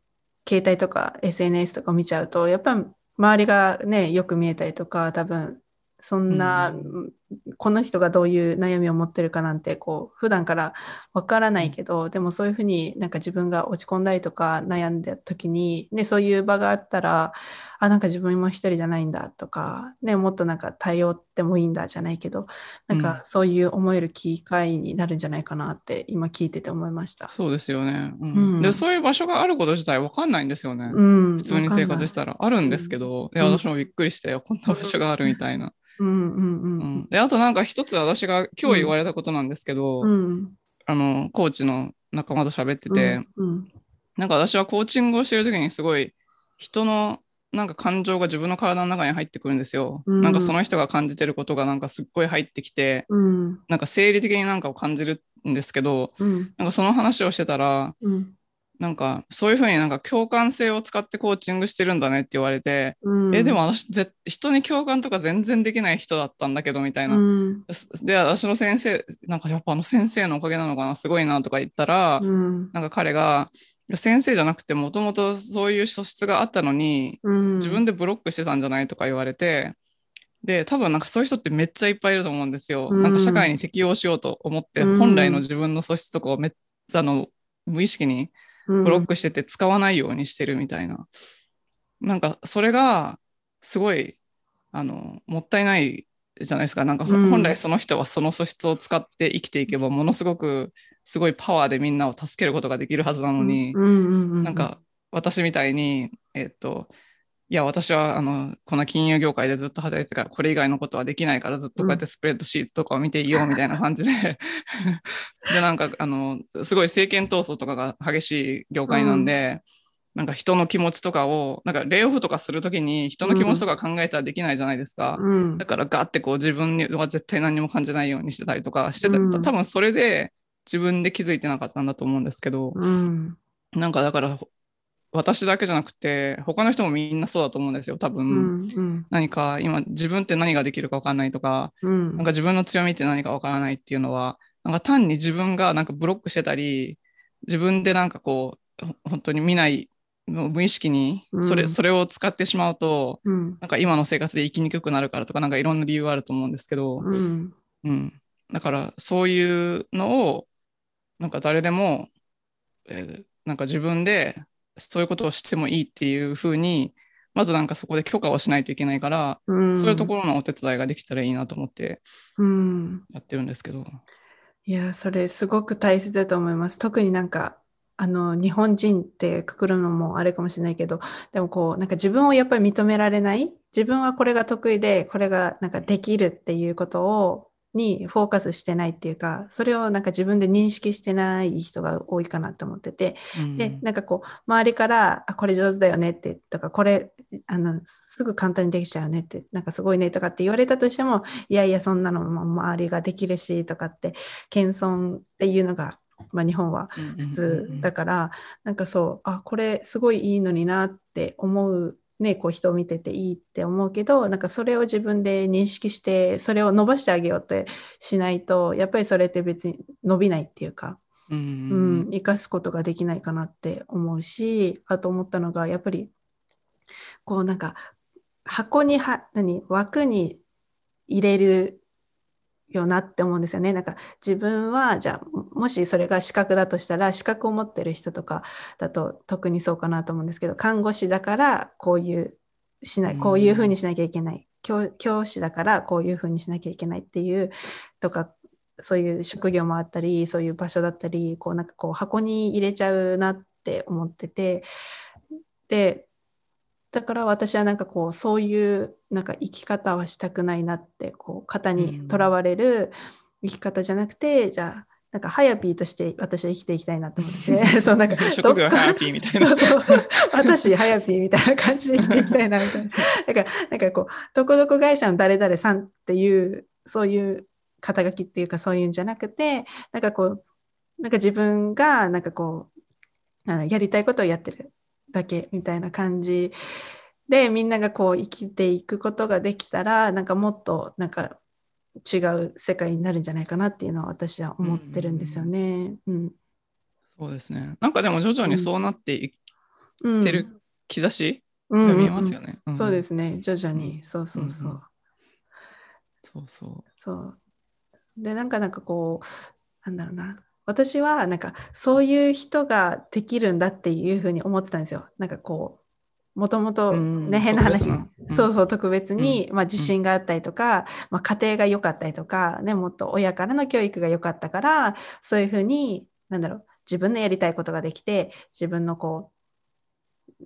携帯とか SNS とか見ちゃうとやっぱり周りがねよく見えたりとか多分そんな、うん、この人がどういう悩みを持ってるかなんてこう普段からわからないけど、でもそういうふうになんか自分が落ち込んだりとか悩んだ時に、ね、そういう場があったらあなんか自分も一人じゃないんだとか、ね、もっとなんか対応ってもいいんだじゃないけどなんかそういう思える機会になるんじゃないかなって今聞いてて思いました。そうですよね、うん、うん、でそういう場所があること自体わかんないんですよね、うん、普通に生活したら。あるんですけど、うん、私もびっくりしてこんな場所があるみたいな。うんうんうん、であとなんか一つ私が今日言われたことなんですけど、うん、あのコーチの仲間と喋ってて、うんうん、なんか私はコーチングをしてる時にすごい人のなんか感情が自分の体の中に入ってくるんですよ、うん、なんかその人が感じてることがなんかすっごい入ってきて、うん、なんか生理的になんかを感じるんですけど、うん、なんかその話をしてたら、うん、なんかそういうふうになんか共感性を使ってコーチングしてるんだねって言われて、うん、えでも私ぜ人に共感とか全然できない人だったんだけどみたいな、うん、で私の先生なんかやっぱあの先生のおかげなのかなすごいなとか言ったら、うん、なんか彼が先生じゃなくてもともとそういう素質があったのに、自分でブロックしてたんじゃないとか言われてで多分なんかそういう人ってめっちゃいっぱいいると思うんですよ、なんか社会に適応しようと思って、本来の自分の素質とかをめっちゃの無意識にブロックしてて使わないようにしてるみたいな。うん、なんかそれがすごいあのもったいないじゃないですか。なんか本来その人はその素質を使って生きていけばものすごくすごいパワーでみんなを助けることができるはずなのに、なんか私みたいに、えっ、といや、私はあのこの金融業界でずっと働いてから、これ以外のことはできないから、ずっとこうやってスプレッドシートとかを見ていいよみたいな感じで、で、なんかあの、すごい政権闘争とかが激しい業界なんで、うん、なんか人の気持ちとかを、なんかレイオフとかするときに人の気持ちとか考えたらできないじゃないですか。うん、だからガーってこう自分には絶対何も感じないようにしてたりとかしてた、うん、多分それで自分で気づいてなかったんだと思うんですけど、なんかだから私だけじゃなくて他の人もみんなそうだと思うんですよ多分、うんうん、何か今自分って何ができるか分かんないとか、うん、なんか自分の強みって何か分からないっていうのはなんか単に自分がなんかブロックしてたり自分でなんかこう本当に見ない無意識にそれうん、それを使ってしまうと、うん、なんか今の生活で生きにくくなるからとかなんかいろんな理由があると思うんですけど、うん、うん、だからそういうのをなんか誰でも、えー、なんか自分でそういうことをしてもいいっていうふうにまずなんかそこで許可をしないといけないから、うん、そういうところのお手伝いができたらいいなと思ってやってるんですけど。うん、いやそれすごく大切だと思います。特になんかあの日本人ってくくるのもあれかもしれないけどでもこうなんか自分をやっぱり認められない自分はこれが得意でこれがなんかできるっていうことをにフォーカスしてないっていうかそれをなんか自分で認識してない人が多いかなと思ってて、うん、でなんかこう周りから「あこれ上手だよね」ってとか「これあのすぐ簡単にできちゃうね」ってなんかすごいねとかって言われたとしても「いやいやそんなのも周りができるし」とかって謙遜っていうのが、まあ、日本は普通だから、なんかそうあこれすごいいいのになって思うね、こう人を見てていいって思うけどなんかそれを自分で認識してそれを伸ばしてあげようってしないとやっぱりそれって別に伸びないっていうか、うん、うん、生かすことができないかなって思うしあと思ったのがやっぱりこうなんか箱には何枠に入れるよなって思うんですよね。なんか自分はじゃあもしそれが資格だとしたら資格を持ってる人とかだと特にそうかなと思うんですけど看護師だからこういうしないこういうふうにしなきゃいけない。教教師だからこういうふうにしなきゃいけないっていうとかそういう職業もあったりそういう場所だったりこうなんかこう箱に入れちゃうなって思ってて。でだから私はなんかこうそういうなんか生き方はしたくないなってこう型にとらわれる生き方じゃなくて、うん、じゃあなんかハヤピーとして私は生きていきたいなと思って、そうなんか職業ハヤピーみたいな。私ハヤピーみたいな感じで生きていきたいなみたいな。だからなんかこうどこどこ会社の誰々さんっていうそういう肩書きっていうかそういうんじゃなくてなんかこうなんか自分がなんかこうやりたいことをやってるだけみたいな感じでみんながこう生きていくことができたらなんかもっとなんか違う世界になるんじゃないかなっていうのは私は思ってるんですよね。うん、うん、そうですね。なんかでも徐々にそうなっていってる兆しが見えますよね。そうですね。徐々に。そうそうそう。うんうん、そうそう。そう。でなんかなんかこうなんだろうな私はなんかそういう人ができるんだっていうふうに思ってたんですよ。なんかこうもともとね、変な話、うん、そうそう特別に、うん、まあ、自信があったりとか、まあ、家庭が良かったりとか、ね、もっと親からの教育が良かったからそういうふうになんだろう自分のやりたいことができて自分のこ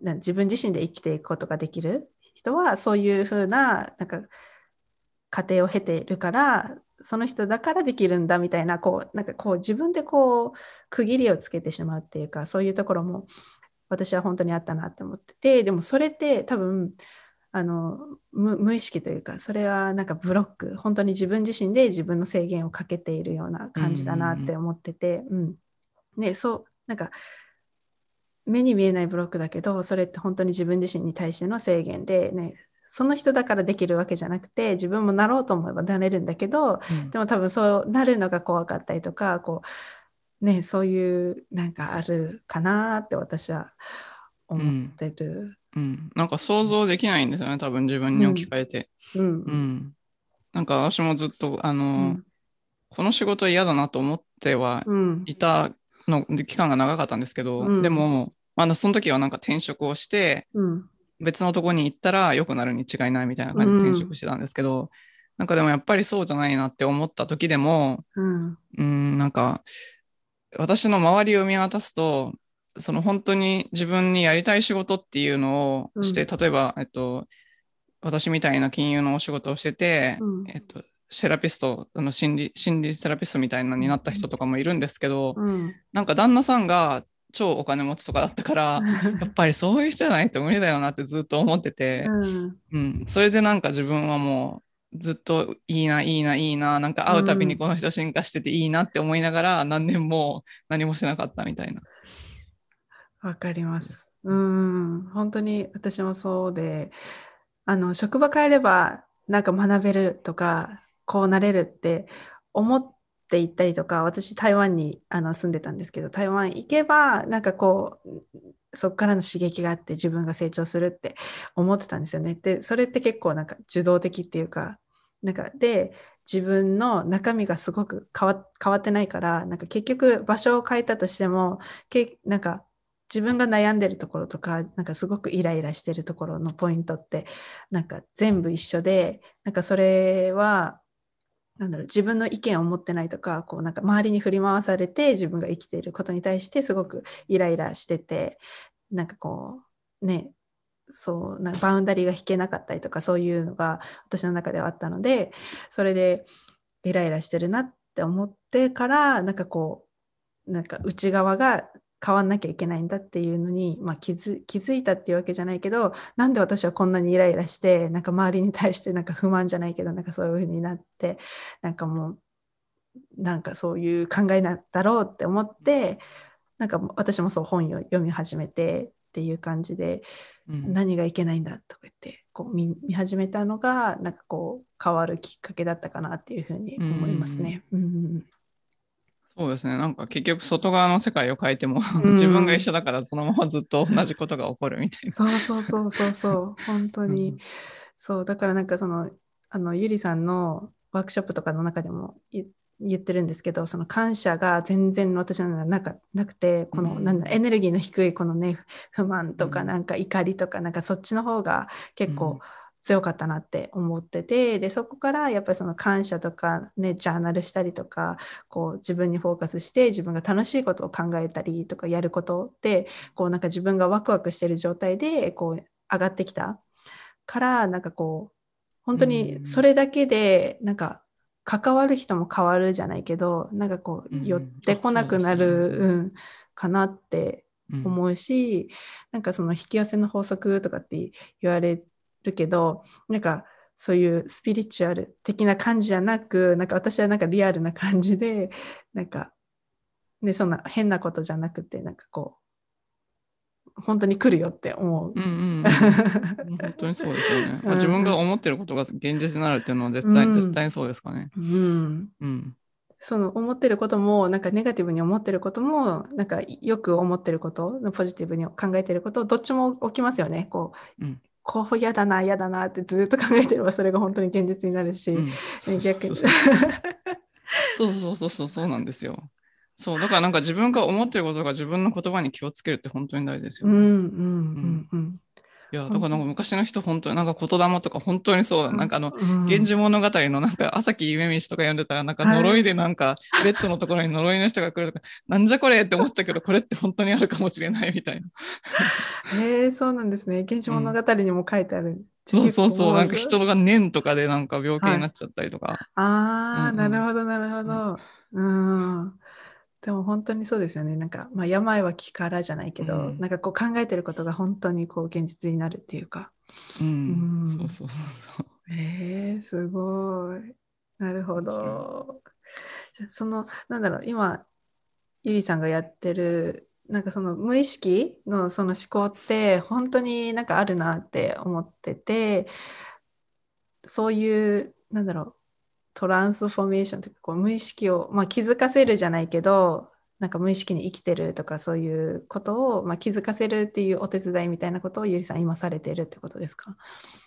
う自分自身で生きていくことができる人はそういうふうななんか家庭を経ているからその人だからできるんだみたいなこうなんかこう自分でこう区切りをつけてしまうっていうかそういうところも私は本当にあったなって思っててでもそれって多分あの無意識というかそれはなんかブロック本当に自分自身で自分の制限をかけているような感じだなって思ってて、うん、でそうなんか目に見えないブロックだけどそれって本当に自分自身に対しての制限で、ね、その人だからできるわけじゃなくて自分もなろうと思えばなれるんだけど、うん、でも多分そうなるのが怖かったりとかこうねそういうなんかあるかなって私は思ってる、うん、うん、なんか想像できないんですよね多分自分に置き換えて、うん、うん、なんか私もずっとあの、この仕事嫌だなと思ってはいたの、期間が長かったんですけど、でもあのその時はなんか転職をして、別のとこに行ったら良くなるに違いないみたいな感じで転職してたんですけど、うん、なんかでもやっぱりそうじゃないなって思った時でも、うん、うんなんか私の周りを見渡すとその本当に自分にやりたい仕事っていうのをして、うん、例えば、えっと、私みたいな金融のお仕事をしてて、うん、えっと、セラピストあの心理心理セラピストみたいなのになった人とかもいるんですけど、うん、なんか旦那さんが超お金持ちとかだったからやっぱりそういう人じゃないと無理だよなってずっと思ってて、うん、うん、それでなんか自分はもうずっといいないいないいななんか会うたびにこの人進化してていいなって思いながら何年も何もしなかったみたいな。わかります。うん。本当に私もそうであの職場変えればなんか学べるとかこうなれるって思って行ったりとか私台湾にあの住んでたんですけど台湾行けばなんかこうそこからの刺激があって自分が成長するって思ってたんですよね。でそれって結構なんか受動的っていうかなんかで自分の中身がすごく変わ変わってないからなんか結局場所を変えたとしてもけなんか自分が悩んでるところとかなんかすごくイライラしてるところのポイントってなんか全部一緒でなんかそれはなんだろう自分の意見を持ってないとかこうなんか周りに振り回されて自分が生きていることに対してすごくイライラしててなんかこうねそうなんかバウンダリーが引けなかったりとかそういうのが私の中ではあったのでそれでイライラしてるなって思ってからなんかこうなんか内側が変わんなきゃいけないんだっていうのに、まあ、気づ気づいたっていうわけじゃないけどなんで私はこんなにイライラしてなんか周りに対してなんか不満じゃないけどなんかそういう風になってなんかもうなんかそういう考えなんだろうって思ってなんか私もそう本を読み始めてっていう感じで、うん、何がいけないんだとか言ってこう見始めたのがなんかこう変わるきっかけだったかなっていうふうに思いますね。うん、うんそうですね。なんか結局外側の世界を変えても、うん、自分が一緒だからそのままずっと同じことが起こるみたいな。そうそうそうそうそう。本当に。うん、そうだからなんかそのあのゆりさんのワークショップとかの中でも言ってるんですけどその感謝が全然私の中なくてこの、うん、なんだエネルギーの低いこのね不満とかなんか怒りとかなんかそっちの方が結構、うん強かったなって思っててでそこからやっぱりその感謝とかねジャーナルしたりとかこう自分にフォーカスして自分が楽しいことを考えたりとかやることでこうなんか自分がワクワクしてる状態でこう上がってきた。からなんかこう本当にそれだけでなんか関わる人も変わるじゃないけどなんかこう寄ってこなくなる、うん、かなって思うし、うん、なんかその引き寄せの法則とかって言われるけどなんかそういうスピリチュアル的な感じじゃなくなんか私はなんかリアルな感じで なんか、ね、そんな変なことじゃなくてなんかこう本当に来るよって思う。うんうんうん、本当にそうですよね。まあ、自分が思ってることが現実になるっていうのは絶対,、絶対にそうですかね。うん、うん。その思ってることもなんかネガティブに思ってることもなんかよく思ってることポジティブに考えてることどっちも起きますよね。こう、うん、こう嫌だな嫌だなってずっと考えてればそれが本当に現実になるし、うん、逆に。そうそうそうそう。そうなんですよ。そう。だからなんか自分が思ってることが自分の言葉に気をつけるって本当に大事ですよね。うんうん。うんうん、いやだから昔の人本当になんか言霊とか本当にそうだ、なんかあの「源氏物語」のなんか朝木夢道とか読んでたらなんか呪いでなんかベッドのところに呪いの人が来るとか、なんじゃこれって思ったけどこれって本当にあるかもしれないみたいな。へえそうなんですね。源氏物語にも書いてある。うん、そうそうそうなんか人が念とかでなんか病気になっちゃったりとか。はい、ああ、うんうん、なるほどなるほど。うん、うんでも本当にそうですよね。なんか、まあ、病は気からじゃないけど、うん、なんかこう考えてることが本当にこう現実になるっていうか。うん。うん、そうそうそうそう。えー、すごい。なるほど。じゃその、なんだろう、今、ゆりさんがやってる、なんかその無意識のその思考って本当になんかあるなって思ってて、そういう、なんだろう、トランスフォーメーションというかこう無意識を、まあ、気づかせるじゃないけどなんか無意識に生きてるとかそういうことを、まあ、気づかせるっていうお手伝いみたいなことをゆりさん今されてるってことですか？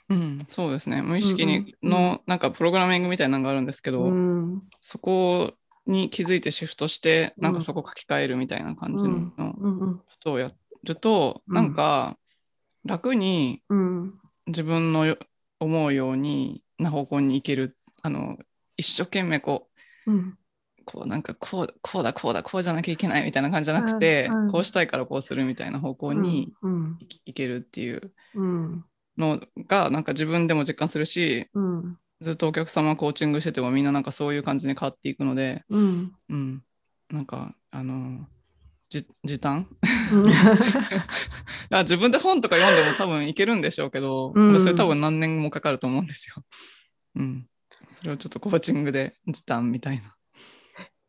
うん、そうですね。無意識にのなんかプログラミングみたいなのがあるんですけど、うん、そこに気づいてシフトしてなんかそこ書き換えるみたいな感じのことをやると、うん、なんか楽に自分の思うようにな方向に行けるあの一生懸命こう、うん、こうなんかこうこうだこうだこうじゃなきゃいけないみたいな感じじゃなくて、うんうん、こうしたいからこうするみたいな方向にい,、けるっていうのがなんか自分でも実感するし、うん、ずっとお客様コーチングしててもみんななんかそういう感じに変わっていくので、うん、うん、なんかあのじ時短？自分で本とか読んでも多分いけるんでしょうけど、うん、それ多分何年もかかると思うんですよ。うん。それをちょっとコーチングで時短みたいな。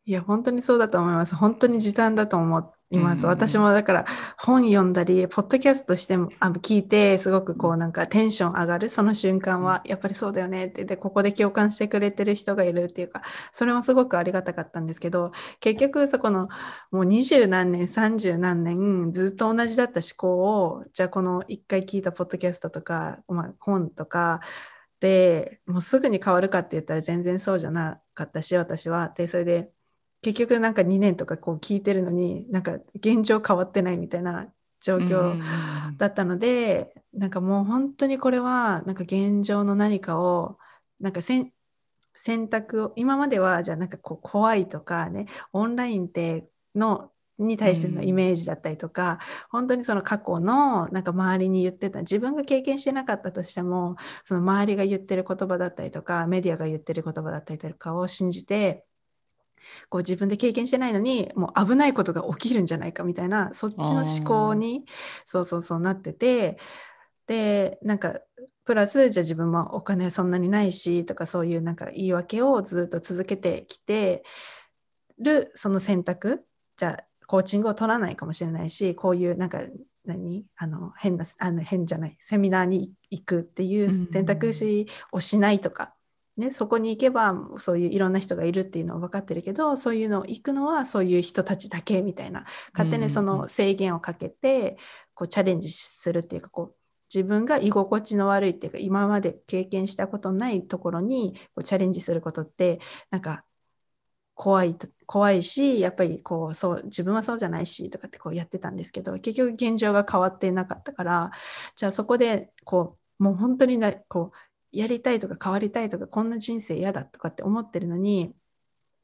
いや、本当にそうだと思います。本当に時短だと思います。私もだから本読んだり、ポッドキャストしてもあ聞いて、すごくこうなんかテンション上がる、その瞬間は、やっぱりそうだよねって、で、ここで共感してくれてる人がいるっていうか、それもすごくありがたかったんですけど、結局そこのもう二十何年、三十何年、ずっと同じだった思考を、じゃあこの一回聞いたポッドキャストとか、まあ、本とか、でもうすぐに変わるかって言ったら全然そうじゃなかったし私は。でそれで結局なんか2年とかこう聞いてるのになんか現状変わってないみたいな状況だったので、なんかもう本当にこれはなんか現状の何かをなんか選択を今まではじゃあなんかこう怖いとかねオンラインってのに対してのイメージだったりとか、うん、本当にその過去のなんか周りに言ってた自分が経験してなかったとしてもその周りが言ってる言葉だったりとかメディアが言ってる言葉だったりとかを信じてこう自分で経験してないのにもう危ないことが起きるんじゃないかみたいなそっちの思考にそうそうそうなっててでなんかプラスじゃあ自分もお金そんなにないしとかそういうなんか言い訳をずっと続けてきてるその選択じゃあコーチングを取らないかもしれないしこういうなんか何あの変なあの変じゃないセミナーに行くっていう選択肢をしないとか、ね、そこに行けばそういういろんな人がいるっていうのは分かってるけどそういうのを行くのはそういう人たちだけみたいな。勝手にその制限をかけてこうチャレンジするっていうかこう自分が居心地の悪いっていうか今まで経験したことないところにこうチャレンジすることってなんか怖い怖いしやっぱりこうそう自分はそうじゃないしとかってこうやってたんですけど結局現状が変わってなかったからじゃあそこでこうもう本当になこうやりたいとか変わりたいとかこんな人生嫌だとかって思ってるのに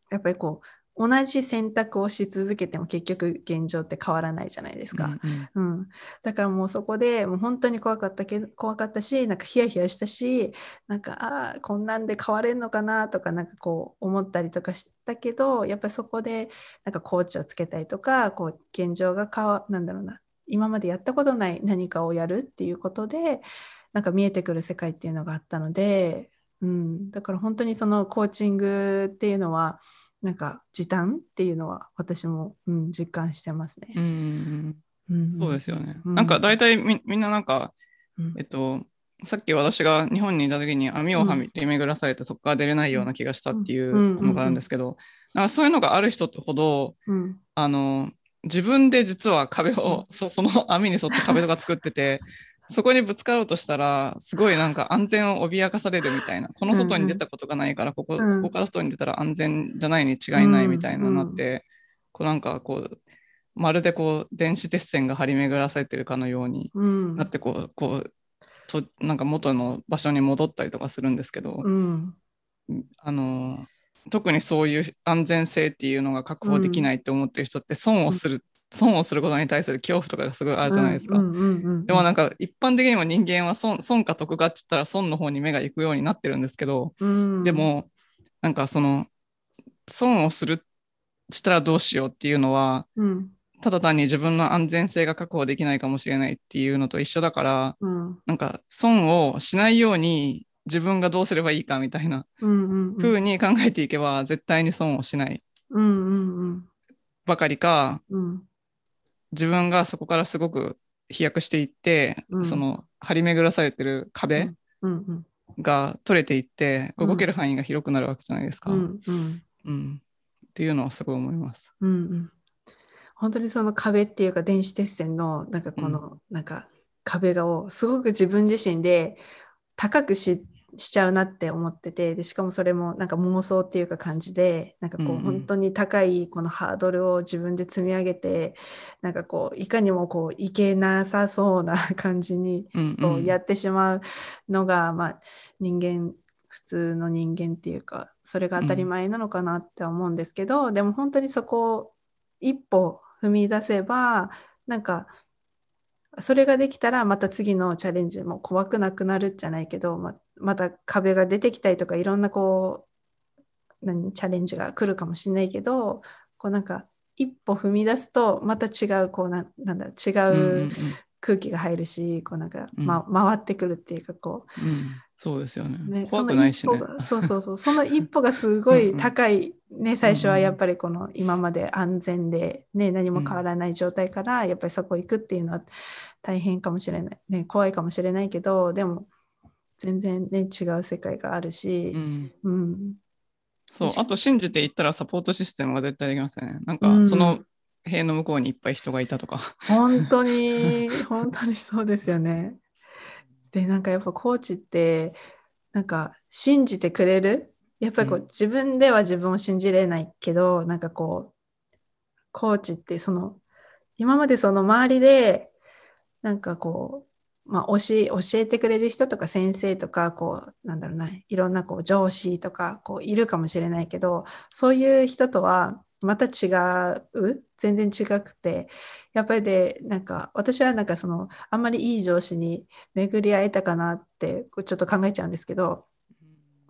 やっぱりこう同じ選択をし続けても結局現状って変わらないじゃないですか。うん、うん。うん、だからもうそこでもう本当に怖かったけ怖かったしなんかヒヤヒヤしたしなんかああこんなんで変われるのかなとかなんかこう思ったりとかしたけどやっぱりそこでなんかコーチをつけたりとかこう現状が変わなんだろうな今までやったことない何かをやるっていうことでなんか見えてくる世界っていうのがあったので、うん、だから本当にそのコーチングっていうのはなんか時短っていうのは私も、うん、実感してますね。うん、うん、そうですよね。うん、なんか大体みみんななんか、うん、えっとさっき私が日本にいた時に網を張り巡らされてそこから出れないような気がしたっていうのがあるんですけど、そういうのがある人ほど、あの自分で実は壁を、そ その網に沿って壁とか作っててそこにぶつかろうとしたら、すごいなんか安全を脅かされるみたいな、この外に出たことがないから、ここ,、ここから外に出たら安全じゃないに違いないみたいななって、こうなんかこう、まるでこう電子鉄線が張り巡らされてるかのようになってこう、こうとなんか元の場所に戻ったりとかするんですけど、うん、あの特にそういう安全性っていうのが確保できないって思ってる人って損をする損をすることに対する恐怖とかがすごいあるじゃないですか。でもなんか一般的にも人間は損損か得かって言ったら損の方に目が行くようになってるんですけど、うん、でもなんかその損をするしたらどうしようっていうのは、うん、ただ単に自分の安全性が確保できないかもしれないっていうのと一緒だから、うん、なんか損をしないように自分がどうすればいいかみたいな風に考えていけば絶対に損をしないばかりか、うん自分がそこからすごく飛躍していって、うん、その張り巡らされてる壁が取れていって、動ける範囲が広くなるわけじゃないですか。うんうん、っていうのはすごい思います。うんうん。本当にその壁っていうか電子鉄線のなんかこの、なんか壁がをすごく自分自身で高く知しちゃうなって思っててでしかもそれもなんか妄想っていうか感じでなんかこう本当に高いこのハードルを自分で積み上げてなんかこういかにもこういけなさそうな感じにこうやってしまうのが、まあ、人間普通の人間っていうかそれが当たり前なのかなって思うんですけど、うん、でも本当にそこを一歩踏み出せばなんかそれができたらまた次のチャレンジも怖くなくなるじゃないけどままた壁が出てきたりとかいろんなこう何チャレンジが来るかもしれないけどこうなんか一歩踏み出すとまた違うこうななんだろう違う空気が入るし、こうなんか、ま、回ってくるっていうかこう、うん、そうですよね。ね怖くないしね。そうそうそう。その一歩がすごい高いね最初はやっぱりこの今まで安全で、ね、何も変わらない状態からやっぱりそこ行くっていうのは大変かもしれない、ね、怖いかもしれないけどでも全然ね違う世界があるし、うん、うん、そうあと信じていったらサポートシステムが絶対できますよねなんかその塀の向こうにいっぱい人がいたとか。本当に、本当にそうですよね。で、なんかやっぱコーチって、なんか信じてくれる？やっぱりこう、うん、自分では自分を信じれないけど、なんかこう、コーチってその、今までその周りで、なんかこう、まあ、教え教えてくれる人とか先生とかこうなんだろうないろんなこう上司とかこういるかもしれないけどそういう人とはまた違う全然違くてやっぱりでなんか私はなんかそのあんまりいい上司に巡り会えたかなってちょっと考えちゃうんですけど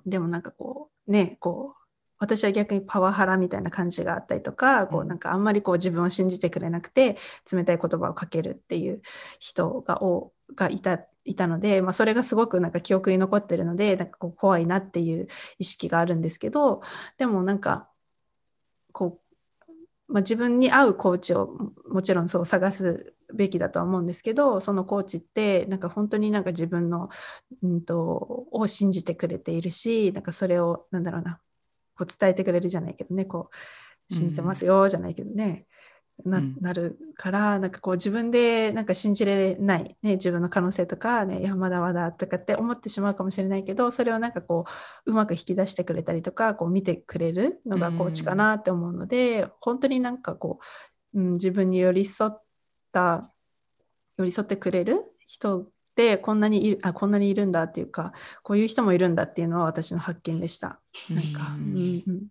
でもなんかこうねこう私は逆にパワハラみたいな感じがあったりとか、こうなんかあんまりこう自分を信じてくれなくて冷たい言葉をかけるっていう人がおがいたいたので、まあ、それがすごくなんか記憶に残ってるのでなんかこう怖いなっていう意識があるんですけどでもなんかこうまあ、自分に合うコーチをもちろんそう探すべきだとは思うんですけどそのコーチってなんか本当になんか自分の、うんと、を信じてくれているしなんかそれをなんだろうなこう伝えてくれるじゃないけどねこう信じてますよじゃないけどね、な,、なるからなんかこう自分でなんか信じれない、ね、自分の可能性とか、ね、いやまだまだとかって思ってしまうかもしれないけどそれをなんかこううまく引き出してくれたりとかこう見てくれるのがコーチかなって思うので、うん、本当になんかこう、うん、自分に寄り添った寄り添ってくれる人ってこんなにいるあこんなにいるんだっていうかこういう人もいるんだっていうのは私の発見でした。なんか、うん、うん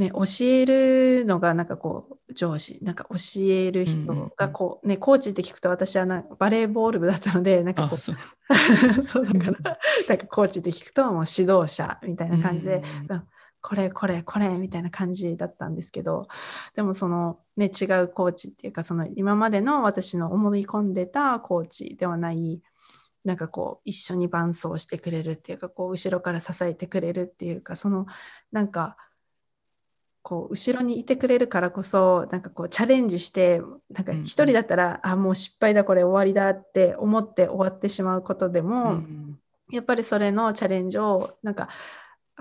ね、教えるのがなんかこう上司なんか教える人がこう、ね、コーチって聞くと私はなバレーボール部だったのでなんかこうそう。だからなんかコーチって聞くともう指導者みたいな感じで、うん、これこれこれみたいな感じだったんですけどでもその、ね、違うコーチっていうかその今までの私の思い込んでたコーチではないなんかこう一緒に伴走してくれるっていうかこう後ろから支えてくれるっていうかそのなんかこう後ろにいてくれるからこそなんかこうチャレンジしてなんか一人だったら、うん、あもう失敗だこれ終わりだって思って終わってしまうことでも、うん、やっぱりそれのチャレンジをなんか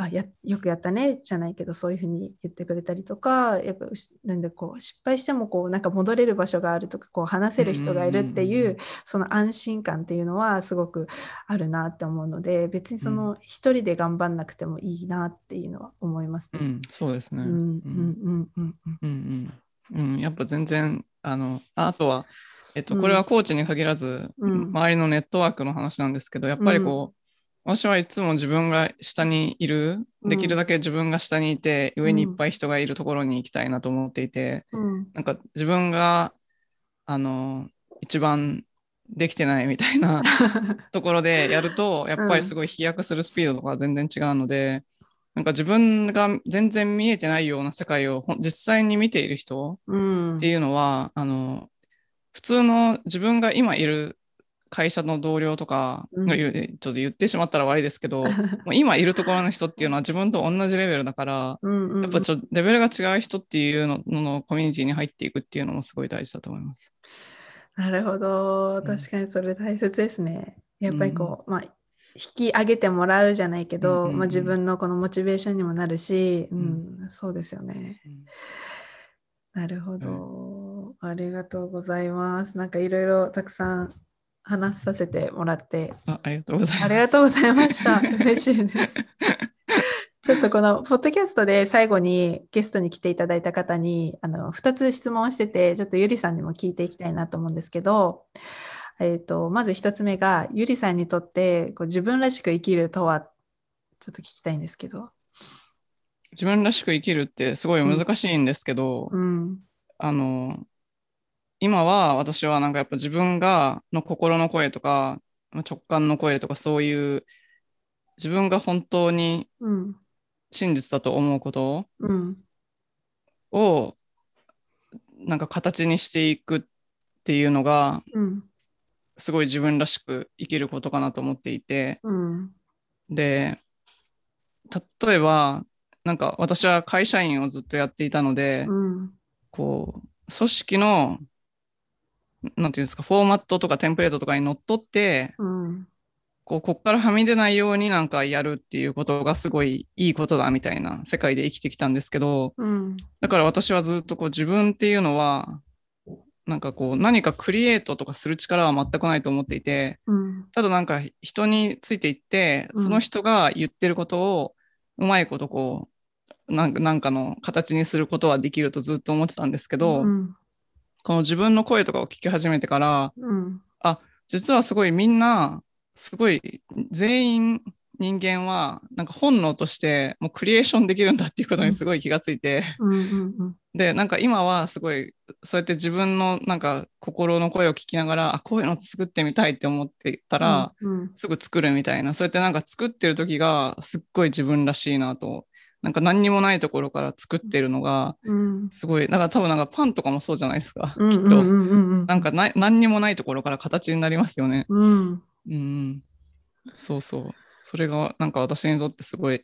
あやよくやったねじゃないけどそういうふうに言ってくれたりとかやっぱなんでこう失敗してもこうなんか戻れる場所があるとかこう話せる人がいるっていう,、その安心感っていうのはすごくあるなって思うので別にその一人で頑張んなくてもいいなっていうのは思いますね。うん、そうですね。うんうんうん。うんうん、やっぱ全然あのあとはえっと、これはコーチに限らず、うん、周りのネットワークの話なんですけど、やっぱりこう、私はいつも自分が下にいる、できるだけ自分が下にいて、うん、上にいっぱい人がいるところに行きたいなと思っていて、うん、なんか自分があの一番できてないみたいな ところでやるとやっぱりすごい飛躍するスピードとか全然違うので、なんか自分が全然見えてないような世界を実際に見ている人っていうのは、うん、あの普通の自分が今いる会社の同僚とか、うん、ちょっと言ってしまったら悪いですけど もう今いるところの人っていうのは自分と同じレベルだから、うんうん、やっぱちょっとレベルが違う人っていうののコミュニティに入っていくっていうのもすごい大事だと思います。なるほど。確かにそれ大切ですね。やっぱりこう、まあ引き上げてもらうじゃないけど、うんうんうん、まあ、自分のこのモチベーションにもなるし、うん、うん、そうですよね。なるほど、ありがとうございます。なんかいろいろたくさん話させてもらってあありがとうございます。ありがとうございました。嬉しいです。ちょっとこのポッドキャストで最後にゲストに来ていただいた方にあの2つ質問をしててちょっとゆりさんにも聞いていきたいなと思うんですけど、えーと、まず1つ目がゆりさんにとってこう自分らしく生きるとはちょっと聞きたいんですけど。自分らしく生きるってすごい難しいんですけど、うん、あの今は私はなんかやっぱ自分がの心の声とか直感の声とかそういう自分が本当に真実だと思うことをなんか形にしていくっていうのが、すごい自分らしく生きることかなと思っていて、で例えばなんか私は会社員をずっとやっていたので、こう組織のなんていうんですかフォーマットとかテンプレートとかにのっとって、うん、こうこっからはみ出ないようになんかやるっていうことがすごいいいことだみたいな世界で生きてきたんですけど、うん、だから私はずっとこう自分っていうのはなんかこう何かクリエイトとかする力は全くないと思っていて、うん、ただなんか人についていってその人が言ってることをうまいことこうなんかの形にすることはできるとずっと思ってたんですけど、うん、この自分の声とかを聞き始めてから、うん、あ実はすごいみんなすごい全員人間はなんか本能としてもうクリエーションできるんだっていうことにすごい気がついて、うんうんうん、でなんか今はすごいそうやって自分のなんか心の声を聞きながらあこういうの作ってみたいって思ってたら、うんうん、すぐ作るみたいなそうやってなんか作ってる時がすっごい自分らしいなとなんか何にもないところから作ってるのがすごい、うん、なんか多分なんかパンとかもそうじゃないですか、うんきっと、なんかな何にもないところから形になりますよね。うん、うん、そうそう。それがなんか私にとってすごい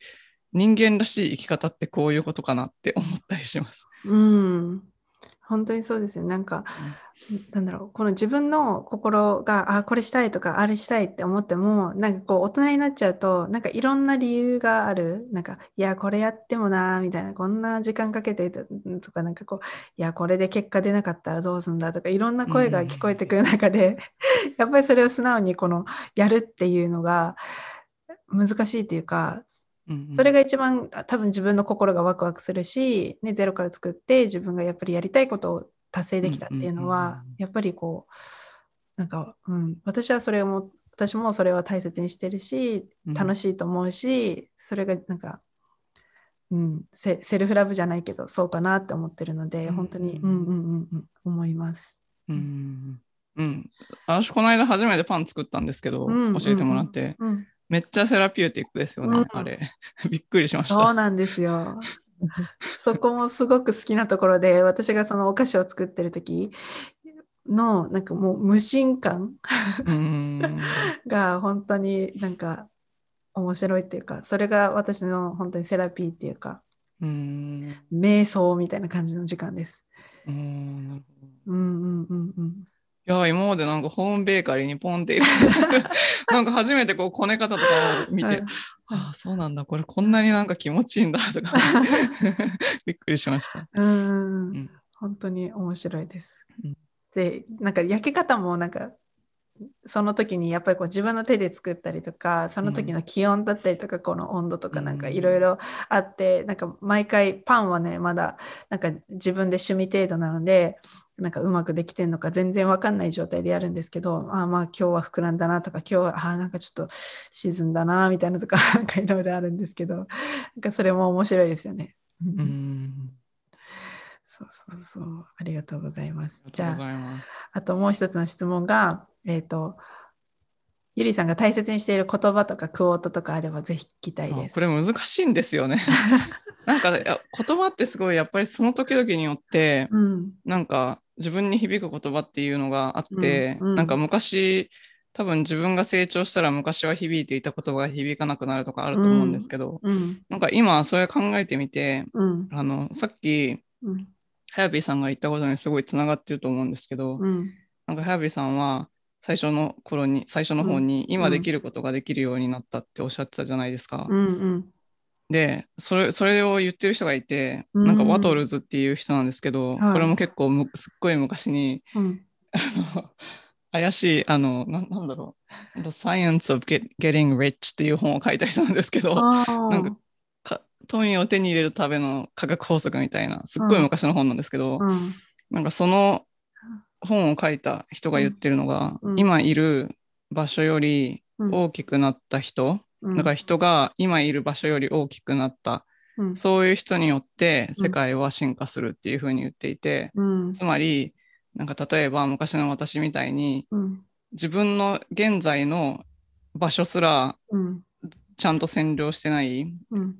人間らしい生き方ってこういうことかなって思ったりします。うん、本当にそうですね。なんか、うん、なんだろう、この自分の心が、あ、これしたいとか、あれしたいって思っても、なんかこう、大人になっちゃうと、なんかいろんな理由がある。なんか、いや、これやってもな、みたいな、こんな時間かけてとか、なんかこう、いや、これで結果出なかったらどうすんだとか、いろんな声が聞こえてくる中で、うん、やっぱりそれを素直にこの、やるっていうのが、難しいっていうか、うんうん、それが一番多分自分の心がワクワクするし、ね、ゼロから作って自分がやっぱりやりたいことを達成できたっていうのは、やっぱりこうなんか、うん、私はそれを私もそれは大切にしてるし楽しいと思うし、それがなんか、うん、セルフラブじゃないけどそうかなって思ってるので、本当に、うんうんうんうん、思います。うんうん、私この間初めてパン作ったんですけど、教えてもらって、うん、めっちゃセラピューティックですよね、うん、あれ。びっくりしました。そうなんですよ。そこもすごく好きなところで、私がそのお菓子を作ってる時の、なんかもう無心感 が本当になんか面白いっていうか、それが私の本当にセラピーっていうか、うん瞑想みたいな感じの時間です。うんうんうんうんうん。いや今までなんかホームベーカリーにポンって入れて なんか初めてこうこね方とかを見て、はい、ああそうなんだこれこんなになんか気持ちいいんだとか びっくりしました。うん、うん、本当に面白いです。うん、でなんか焼け方もなんかその時にやっぱりこう自分の手で作ったりとかその時の気温だったりとか、この温度とかなんかいろいろあって、なんか毎回パンはねまだなんか自分で趣味程度なのでなんかうまくできてるのか全然わかんない状態でやるんですけど、あまあ今日は膨らんだなとか、今日はあなんかちょっと沈んだなみたいなとか、なんかいろいろあるんですけど、なんかそれも面白いですよね。うん。そうそうそう。ありがとうございます。じゃあ、あともう一つの質問が、えっ、ー、と、ゆりさんが大切にしている言葉とかクオートとかあればぜひ聞きたいです。これ難しいんですよね。なんか言葉ってすごいやっぱりその時々によって、うん、なんか自分に響く言葉っていうのがあって、うんうん、なんか昔多分自分が成長したら昔は響いていた言葉が響かなくなるとかあると思うんですけど、うん、なんか今それ考えてみて、うん、あのさっき、うん、はやびさんが言ったことにすごいつながってると思うんですけど、うん、なんかはやびさんは最初の頃に最初の方に今できることができるようになったっておっしゃってたじゃないですか。うんうんでそれそれを言ってる人がいて、うん、なんかワトルズっていう人なんですけど、はい、これも結構むすっごい昔に、うん、あの 怪しいあのななんだろう「The Science of Get, Getting Rich」っていう本を書いた人なんですけどなんか富を手に入れるための科学法則みたいなすっごい昔の本なんですけど、うん、なんかその本を書いた人が言ってるのが、今いる場所より大きくなった人、だから人が今いる場所より大きくなった。うん、そういう人によって世界は進化するっていうふうに言っていて、うん、つまりなんか例えば昔の私みたいに、自分の現在の場所すらちゃんと占領してない、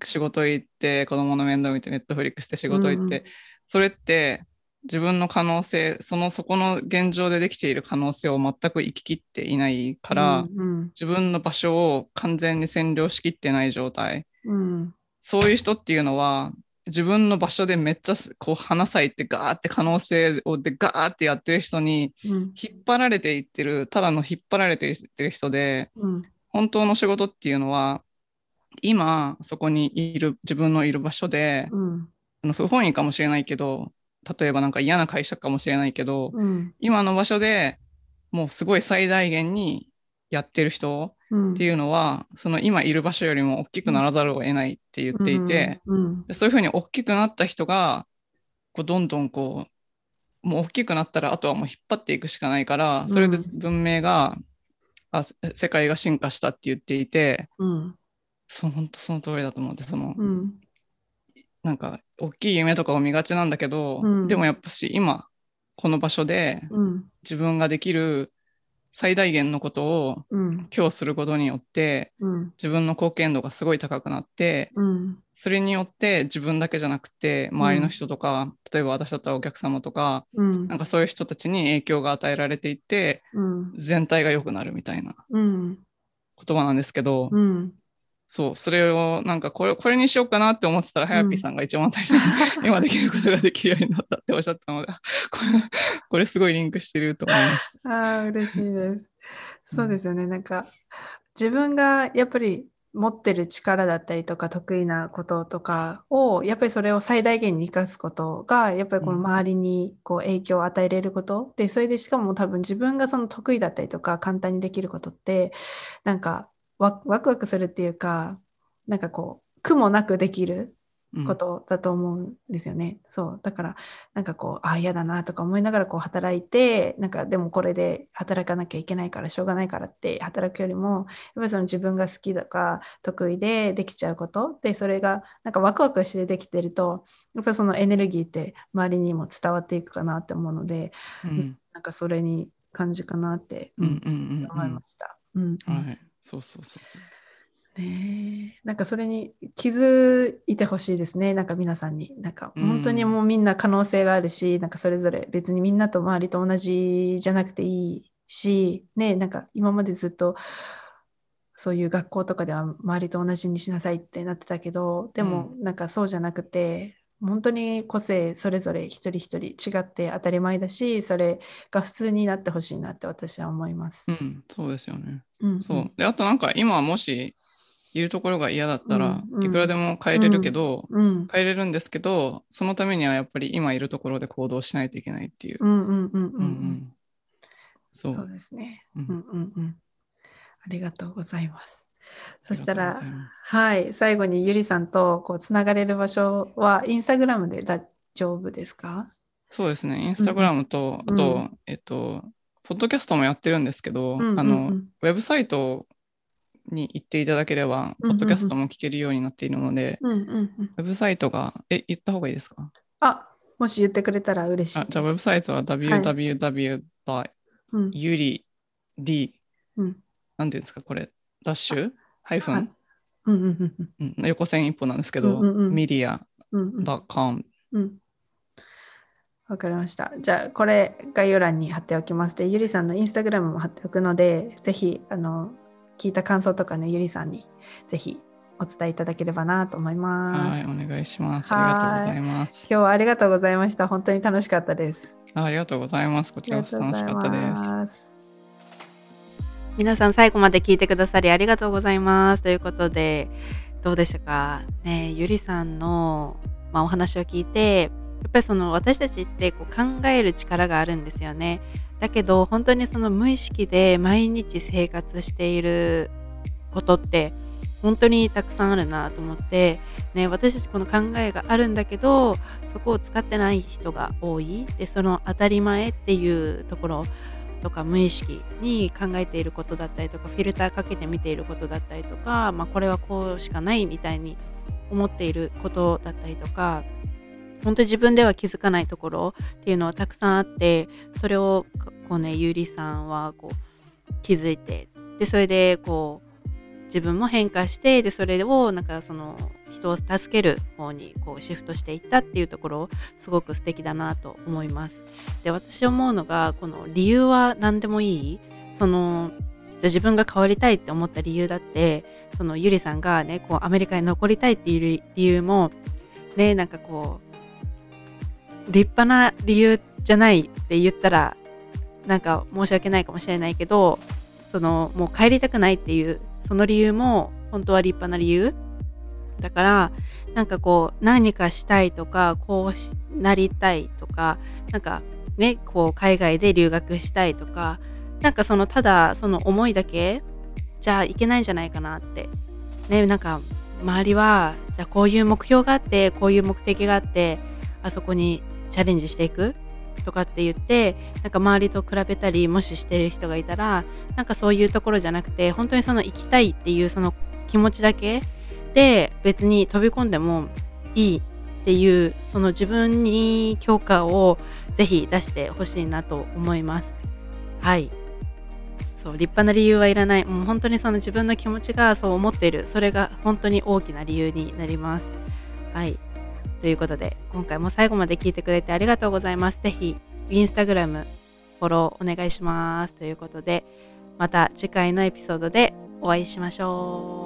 仕事行って子供の面倒見てネットフリックスして仕事行って、それって自分の可能性そのそこの現状でできている可能性を全く生ききっていないから、うんうん、自分の場所を完全に占領しきってない状態、うん、そういう人っていうのは自分の場所でめっちゃこう花咲いてガーって可能性をでガーってやってる人に引っ張られていってる、ただの引っ張られていってる人で、うん、本当の仕事っていうのは今そこにいる自分のいる場所で、うん、あの不本意かもしれないけど例えばなんか嫌な会社かもしれないけど、うん、今の場所でもうすごい最大限にやってる人っていうのは、うん、その今いる場所よりも大きくならざるを得ないって言っていて、うん。うん、そういうふうに大きくなった人がこうどんどんこうもう大きくなったらあとはもう引っ張っていくしかないからそれで文明が、あ世界が進化したって言っていて、うん、そう本当その通りだと思ってその、うん、なんか大きい夢とかを見がちなんだけど、うん、でもやっぱし今この場所で自分ができる最大限のことを今日することによって、うん、自分の貢献度がすごい高くなって、うん、それによって自分だけじゃなくて周りの人とか、例えば私だったらお客様とか、なんかそういう人たちに影響が与えられていって、全体が良くなるみたいな言葉なんですけど、そう、それをなんかこれこれにしようかなって思ってたら、はやぴーさんが一番最初に、今できることができるようになったっておっしゃったので、これ これすごいリンクしてると思いました。ああ、嬉しいです。そうですよね。なんか自分がやっぱり持ってる力だったりとか得意なこととかをやっぱりそれを最大限に生かすことがやっぱりこの周りにこう影響を与えれること、でそれでしかも多分自分がその得意だったりとか簡単にできることってなんかワワクワクするっていうかなんかこう苦もなくできることだと思うんですよね。うん、そう。だからなんかこうあ嫌だなとか思いながらこう働いてなんかでもこれで働かなきゃいけないからしょうがないからって働くよりもやっぱりその自分が好きとか得意でできちゃうことでそれがなんかワクワクしてできてるとやっぱりそのエネルギーって周りにも伝わっていくかなって思うので、うん、なんかそれに感じかなって、思いました。うん。はいそうそうそうそう。ねなんかそれに気づいてほしいですね。なんか皆さんに。なんか本当にもうみんな可能性があるし、うん、なんかそれぞれ別にみんなと周りと同じじゃなくていいし、ね、なんか今までずっとそういう学校とかでは周りと同じにしなさいってなってたけど、でもなんかそうじゃなくて、本当に個性それぞれ一人一人違って当たり前だしそれが普通になってほしいなって私は思います。うん、そうですよね。うん、そうであとなんか今もしいるところが嫌だったら、うんうん、いくらでも変えれるけど、うん、変えれるんですけどそのためにはやっぱり今いるところで行動しないといけないっていう。そうですね。うんうんうん。ありがとうございます。そしたら、はい、最後にゆりさんとこうつながれる場所はインスタグラムで大丈夫ですか？そうですね、インスタグラムと、うん、あと、うん、えっと、ポッドキャストもやってるんですけど、うんうんうん、あの、ウェブサイトに行っていただければ、ポッドキャストも聞けるようになっているので、うんうんうん、ウェブサイトが、え、言った方がいいですか？あ、もし言ってくれたら嬉しいあじゃあ、ウェブサイトは www.yuri.d、はい。うん、なんていうんですか、これ、ダッシュ？ハイフン、横線一歩なんですけど、メディア .com、わかりました。じゃあ、これ概要欄に貼っておきます。で、ゆりさんのインスタグラムも貼っておくので、ぜひ、あの、聞いた感想とかね、ゆりさんにぜひお伝えいただければなと思います。はい、お願いします。ありがとうございます。今日はありがとうございました。本当に楽しかったです。ありがとうございます。こちらこそ楽しかったです。皆さん最後まで聞いてくださりありがとうございます。ということで、どうでしたか？ねゆりさんの、まあ、お話を聞いて、やっぱりその私たちってこう考える力があるんですよね。だけど本当にその無意識で毎日生活していることって本当にたくさんあるなと思って、ね、私たちこの考えがあるんだけどそこを使ってない人が多いでその当たり前っていうところとか無意識に考えていることだったりとかフィルターかけて見ていることだったりとか、まあ、これはこうしかないみたいに思っていることだったりとか本当に自分では気づかないところっていうのはたくさんあってそれをこうねゆりさんはこう気づいてでそれでこう自分も変化してでそれをなんかその人を助ける方にこうシフトしていったっていうところすごく素敵だなと思います。で私思うのがこの理由は何でもいい？そのじゃ自分が変わりたいって思った理由だってそのゆりさんがねこうアメリカに残りたいっていう理由もねなんかこう立派な理由じゃないって言ったらなんか申し訳ないかもしれないけどそのもう帰りたくないっていうその理由も本当は立派な理由だからなんかこう何かしたいとかこうなりたいとかなんかねこう海外で留学したいとかなんかそのただその思いだけじゃいけないんじゃないかなって。ねなんか周りはじゃあこういう目標があってこういう目的があってあそこにチャレンジしていく。とかって言ってなんか周りと比べたりもししてる人がいたらなんかそういうところじゃなくて本当にその行きたいっていうその気持ちだけで別に飛び込んでもいいっていうその自分に許可をぜひ出してほしいなと思います。はい。そう立派な理由はいらない。もう本当にその自分の気持ちがそう思っている。それが本当に大きな理由になります。はい。ということで今回も最後まで聞いてくれてありがとうございます。是非インスタグラムフォローお願いします。ということでまた次回のエピソードでお会いしましょう。